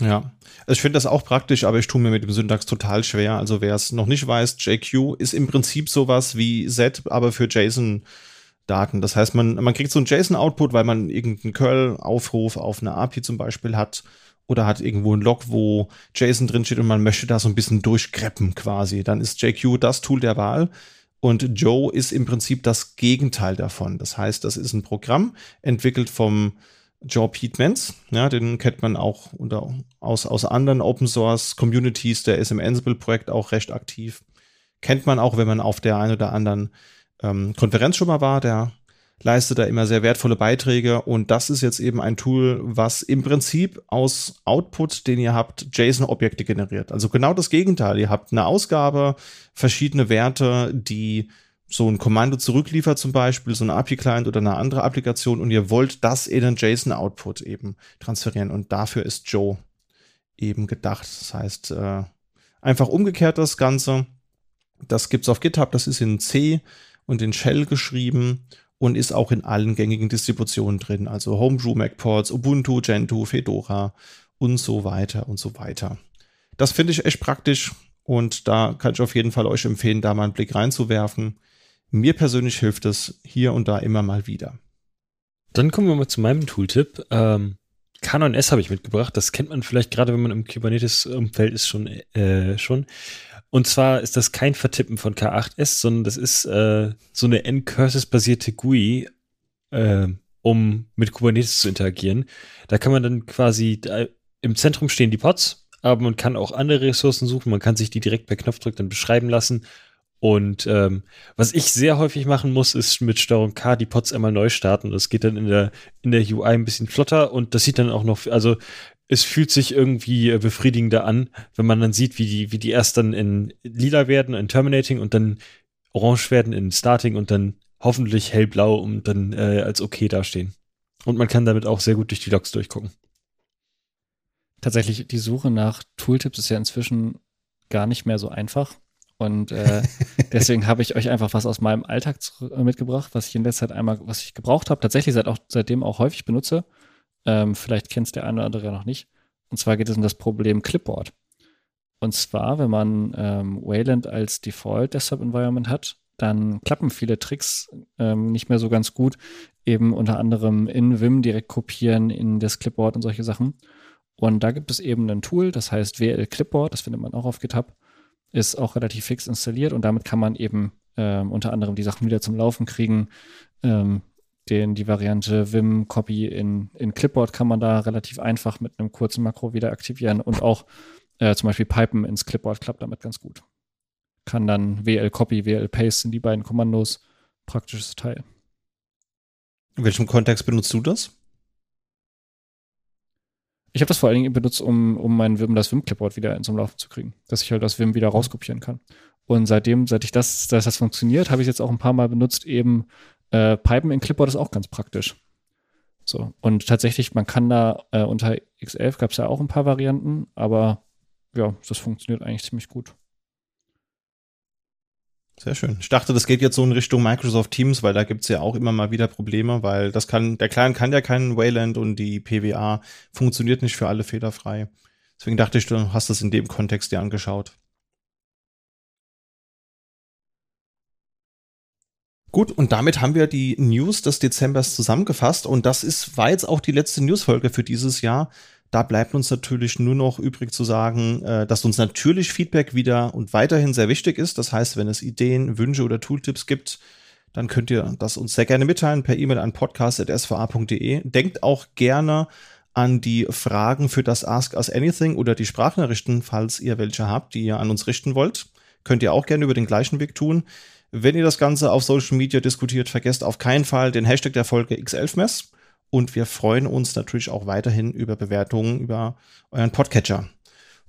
Ja, also ich finde das auch praktisch, aber ich tue mir mit dem Syntax total schwer. Also wer es noch nicht weiß, JQ ist im Prinzip sowas wie Z, aber für JSON-Daten. Das heißt, man, man kriegt so einen JSON-Output, weil man irgendeinen Curl-Aufruf auf eine API zum Beispiel hat oder hat irgendwo ein Log, wo JSON drinsteht und man möchte da so ein bisschen durchgreppen quasi. Dann ist JQ das Tool der Wahl. Und Joe ist im Prinzip das Gegenteil davon. Das heißt, das ist ein Programm entwickelt vom Joe Piedmans, ja, den kennt man auch unter, aus, aus anderen Open Source Communities, der ist im Ansible-Projekt auch recht aktiv. Kennt man auch, wenn man auf der einen oder anderen ähm, Konferenz schon mal war, der leistet da immer sehr wertvolle Beiträge und das ist jetzt eben ein Tool, was im Prinzip aus Output, den ihr habt, JSON-Objekte generiert. Also genau das Gegenteil. Ihr habt eine Ausgabe, verschiedene Werte, die so ein Kommando zurückliefert zum Beispiel, so ein API-Client oder eine andere Applikation und ihr wollt das in einen JSON-Output eben transferieren und dafür ist Joe eben gedacht. Das heißt, äh, einfach umgekehrt das Ganze. Das gibt's auf GitHub, das ist in C und in Shell geschrieben und ist auch in allen gängigen Distributionen drin, also Homebrew, MacPorts, Ubuntu, Gentoo, Fedora und so weiter und so weiter. Das finde ich echt praktisch und da kann ich auf jeden Fall euch empfehlen, da mal einen Blick reinzuwerfen. Mir persönlich hilft es hier und da immer mal wieder. Dann kommen wir mal zu meinem Tooltip. Ähm, K9S habe ich mitgebracht. Das kennt man vielleicht gerade, wenn man im Kubernetes-Umfeld ist, schon, äh, schon. Und zwar ist das kein Vertippen von K8S, sondern das ist äh, so eine N-Curses-basierte GUI, äh, um mit Kubernetes zu interagieren. Da kann man dann quasi, im Zentrum stehen die Pods, aber man kann auch andere Ressourcen suchen. Man kann sich die direkt per Knopfdruck dann beschreiben lassen und ähm, was ich sehr häufig machen muss, ist mit Steuerung K die Pods einmal neu starten. Das geht dann in der, in der UI ein bisschen flotter und das sieht dann auch noch, also es fühlt sich irgendwie äh, befriedigender an, wenn man dann sieht, wie die, wie die erst dann in lila werden, in Terminating und dann orange werden in Starting und dann hoffentlich hellblau und dann äh, als okay dastehen. Und man kann damit auch sehr gut durch die Logs durchgucken. Tatsächlich, die Suche nach Tooltips ist ja inzwischen gar nicht mehr so einfach. Und äh, deswegen habe ich euch einfach was aus meinem Alltag äh, mitgebracht, was ich in letzter Zeit einmal, was ich gebraucht habe, tatsächlich seit auch, seitdem auch häufig benutze. Ähm, vielleicht kennt es der eine oder andere noch nicht. Und zwar geht es um das Problem Clipboard. Und zwar, wenn man ähm, Wayland als Default Desktop Environment hat, dann klappen viele Tricks ähm, nicht mehr so ganz gut. Eben unter anderem in Vim direkt kopieren in das Clipboard und solche Sachen. Und da gibt es eben ein Tool, das heißt WL Clipboard, das findet man auch auf GitHub ist auch relativ fix installiert und damit kann man eben ähm, unter anderem die Sachen wieder zum Laufen kriegen. Ähm, den, die Variante Vim Copy in, in Clipboard kann man da relativ einfach mit einem kurzen Makro wieder aktivieren und auch äh, zum Beispiel Pipen ins Clipboard klappt damit ganz gut. Kann dann WL Copy, WL Paste sind die beiden Kommandos. Praktisches Teil. In welchem Kontext benutzt du das? Ich habe das vor allen Dingen benutzt, um, um mein Vim, das Vim-Clipboard wieder in zum Laufen zu kriegen, dass ich halt das Vim wieder rauskopieren kann. Und seitdem, seit ich das, dass das funktioniert, habe ich jetzt auch ein paar Mal benutzt, eben äh, Pipen in Clipboard ist auch ganz praktisch. So. Und tatsächlich, man kann da äh, unter X11 gab es ja auch ein paar Varianten, aber ja, das funktioniert eigentlich ziemlich gut. Sehr schön. Ich dachte, das geht jetzt so in Richtung Microsoft Teams, weil da gibt's ja auch immer mal wieder Probleme, weil das kann, der Client kann ja keinen Wayland und die PWA funktioniert nicht für alle fehlerfrei. Deswegen dachte ich, du hast das in dem Kontext dir angeschaut. Gut, und damit haben wir die News des Dezembers zusammengefasst und das ist, war jetzt auch die letzte Newsfolge für dieses Jahr. Da bleibt uns natürlich nur noch übrig zu sagen, äh, dass uns natürlich Feedback wieder und weiterhin sehr wichtig ist. Das heißt, wenn es Ideen, Wünsche oder Tooltips gibt, dann könnt ihr das uns sehr gerne mitteilen per E-Mail an podcast.sva.de. Denkt auch gerne an die Fragen für das Ask Us Anything oder die Sprachnachrichten, falls ihr welche habt, die ihr an uns richten wollt. Könnt ihr auch gerne über den gleichen Weg tun. Wenn ihr das Ganze auf Social Media diskutiert, vergesst auf keinen Fall den Hashtag der Folge X11mess. Und wir freuen uns natürlich auch weiterhin über Bewertungen über euren Podcatcher.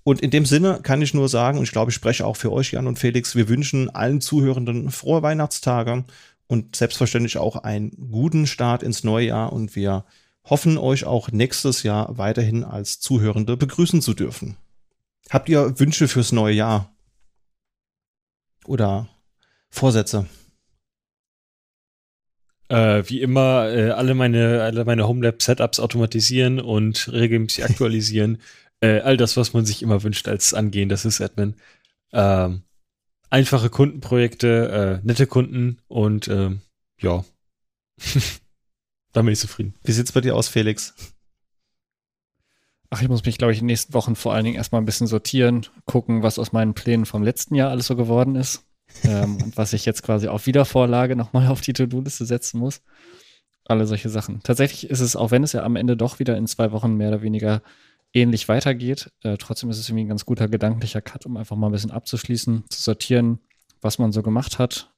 Und in dem Sinne kann ich nur sagen, und ich glaube, ich spreche auch für euch, Jan und Felix, wir wünschen allen Zuhörenden frohe Weihnachtstage und selbstverständlich auch einen guten Start ins neue Jahr. Und wir hoffen, euch auch nächstes Jahr weiterhin als Zuhörende begrüßen zu dürfen. Habt ihr Wünsche fürs neue Jahr? Oder Vorsätze? Äh, wie immer, äh, alle meine, alle meine Homelab-Setups automatisieren und regelmäßig aktualisieren. äh, all das, was man sich immer wünscht als angehender Sys-Admin. Ähm, einfache Kundenprojekte, äh, nette Kunden und ähm, ja. da bin ich zufrieden. Wie sieht's bei dir aus, Felix? Ach, ich muss mich, glaube ich, in den nächsten Wochen vor allen Dingen erstmal ein bisschen sortieren, gucken, was aus meinen Plänen vom letzten Jahr alles so geworden ist ähm, und was ich jetzt quasi auf Wiedervorlage nochmal auf die To-Do-Liste setzen muss. Alle solche Sachen. Tatsächlich ist es, auch wenn es ja am Ende doch wieder in zwei Wochen mehr oder weniger ähnlich weitergeht, äh, trotzdem ist es irgendwie ein ganz guter gedanklicher Cut, um einfach mal ein bisschen abzuschließen, zu sortieren, was man so gemacht hat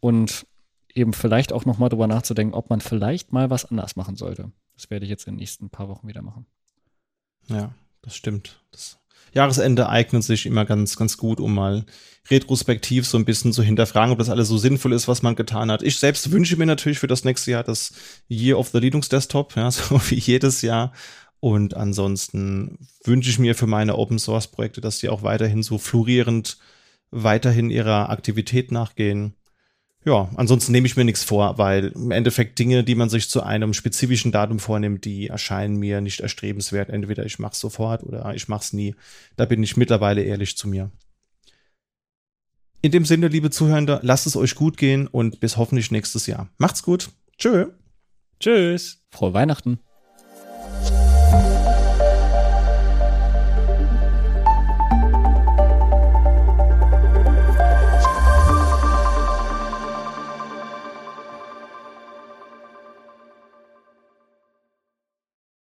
und eben vielleicht auch nochmal drüber nachzudenken, ob man vielleicht mal was anders machen sollte. Das werde ich jetzt in den nächsten paar Wochen wieder machen. Ja, das stimmt. Das Jahresende eignet sich immer ganz, ganz gut, um mal retrospektiv so ein bisschen zu hinterfragen, ob das alles so sinnvoll ist, was man getan hat. Ich selbst wünsche mir natürlich für das nächste Jahr das Year of the Linux Desktop, ja, so wie jedes Jahr. Und ansonsten wünsche ich mir für meine Open Source Projekte, dass die auch weiterhin so florierend weiterhin ihrer Aktivität nachgehen ja, ansonsten nehme ich mir nichts vor, weil im Endeffekt Dinge, die man sich zu einem spezifischen Datum vornimmt, die erscheinen mir nicht erstrebenswert. Entweder ich mache es sofort oder ich mache es nie. Da bin ich mittlerweile ehrlich zu mir. In dem Sinne, liebe Zuhörende, lasst es euch gut gehen und bis hoffentlich nächstes Jahr. Macht's gut. Tschö. Tschüss. Frohe Weihnachten.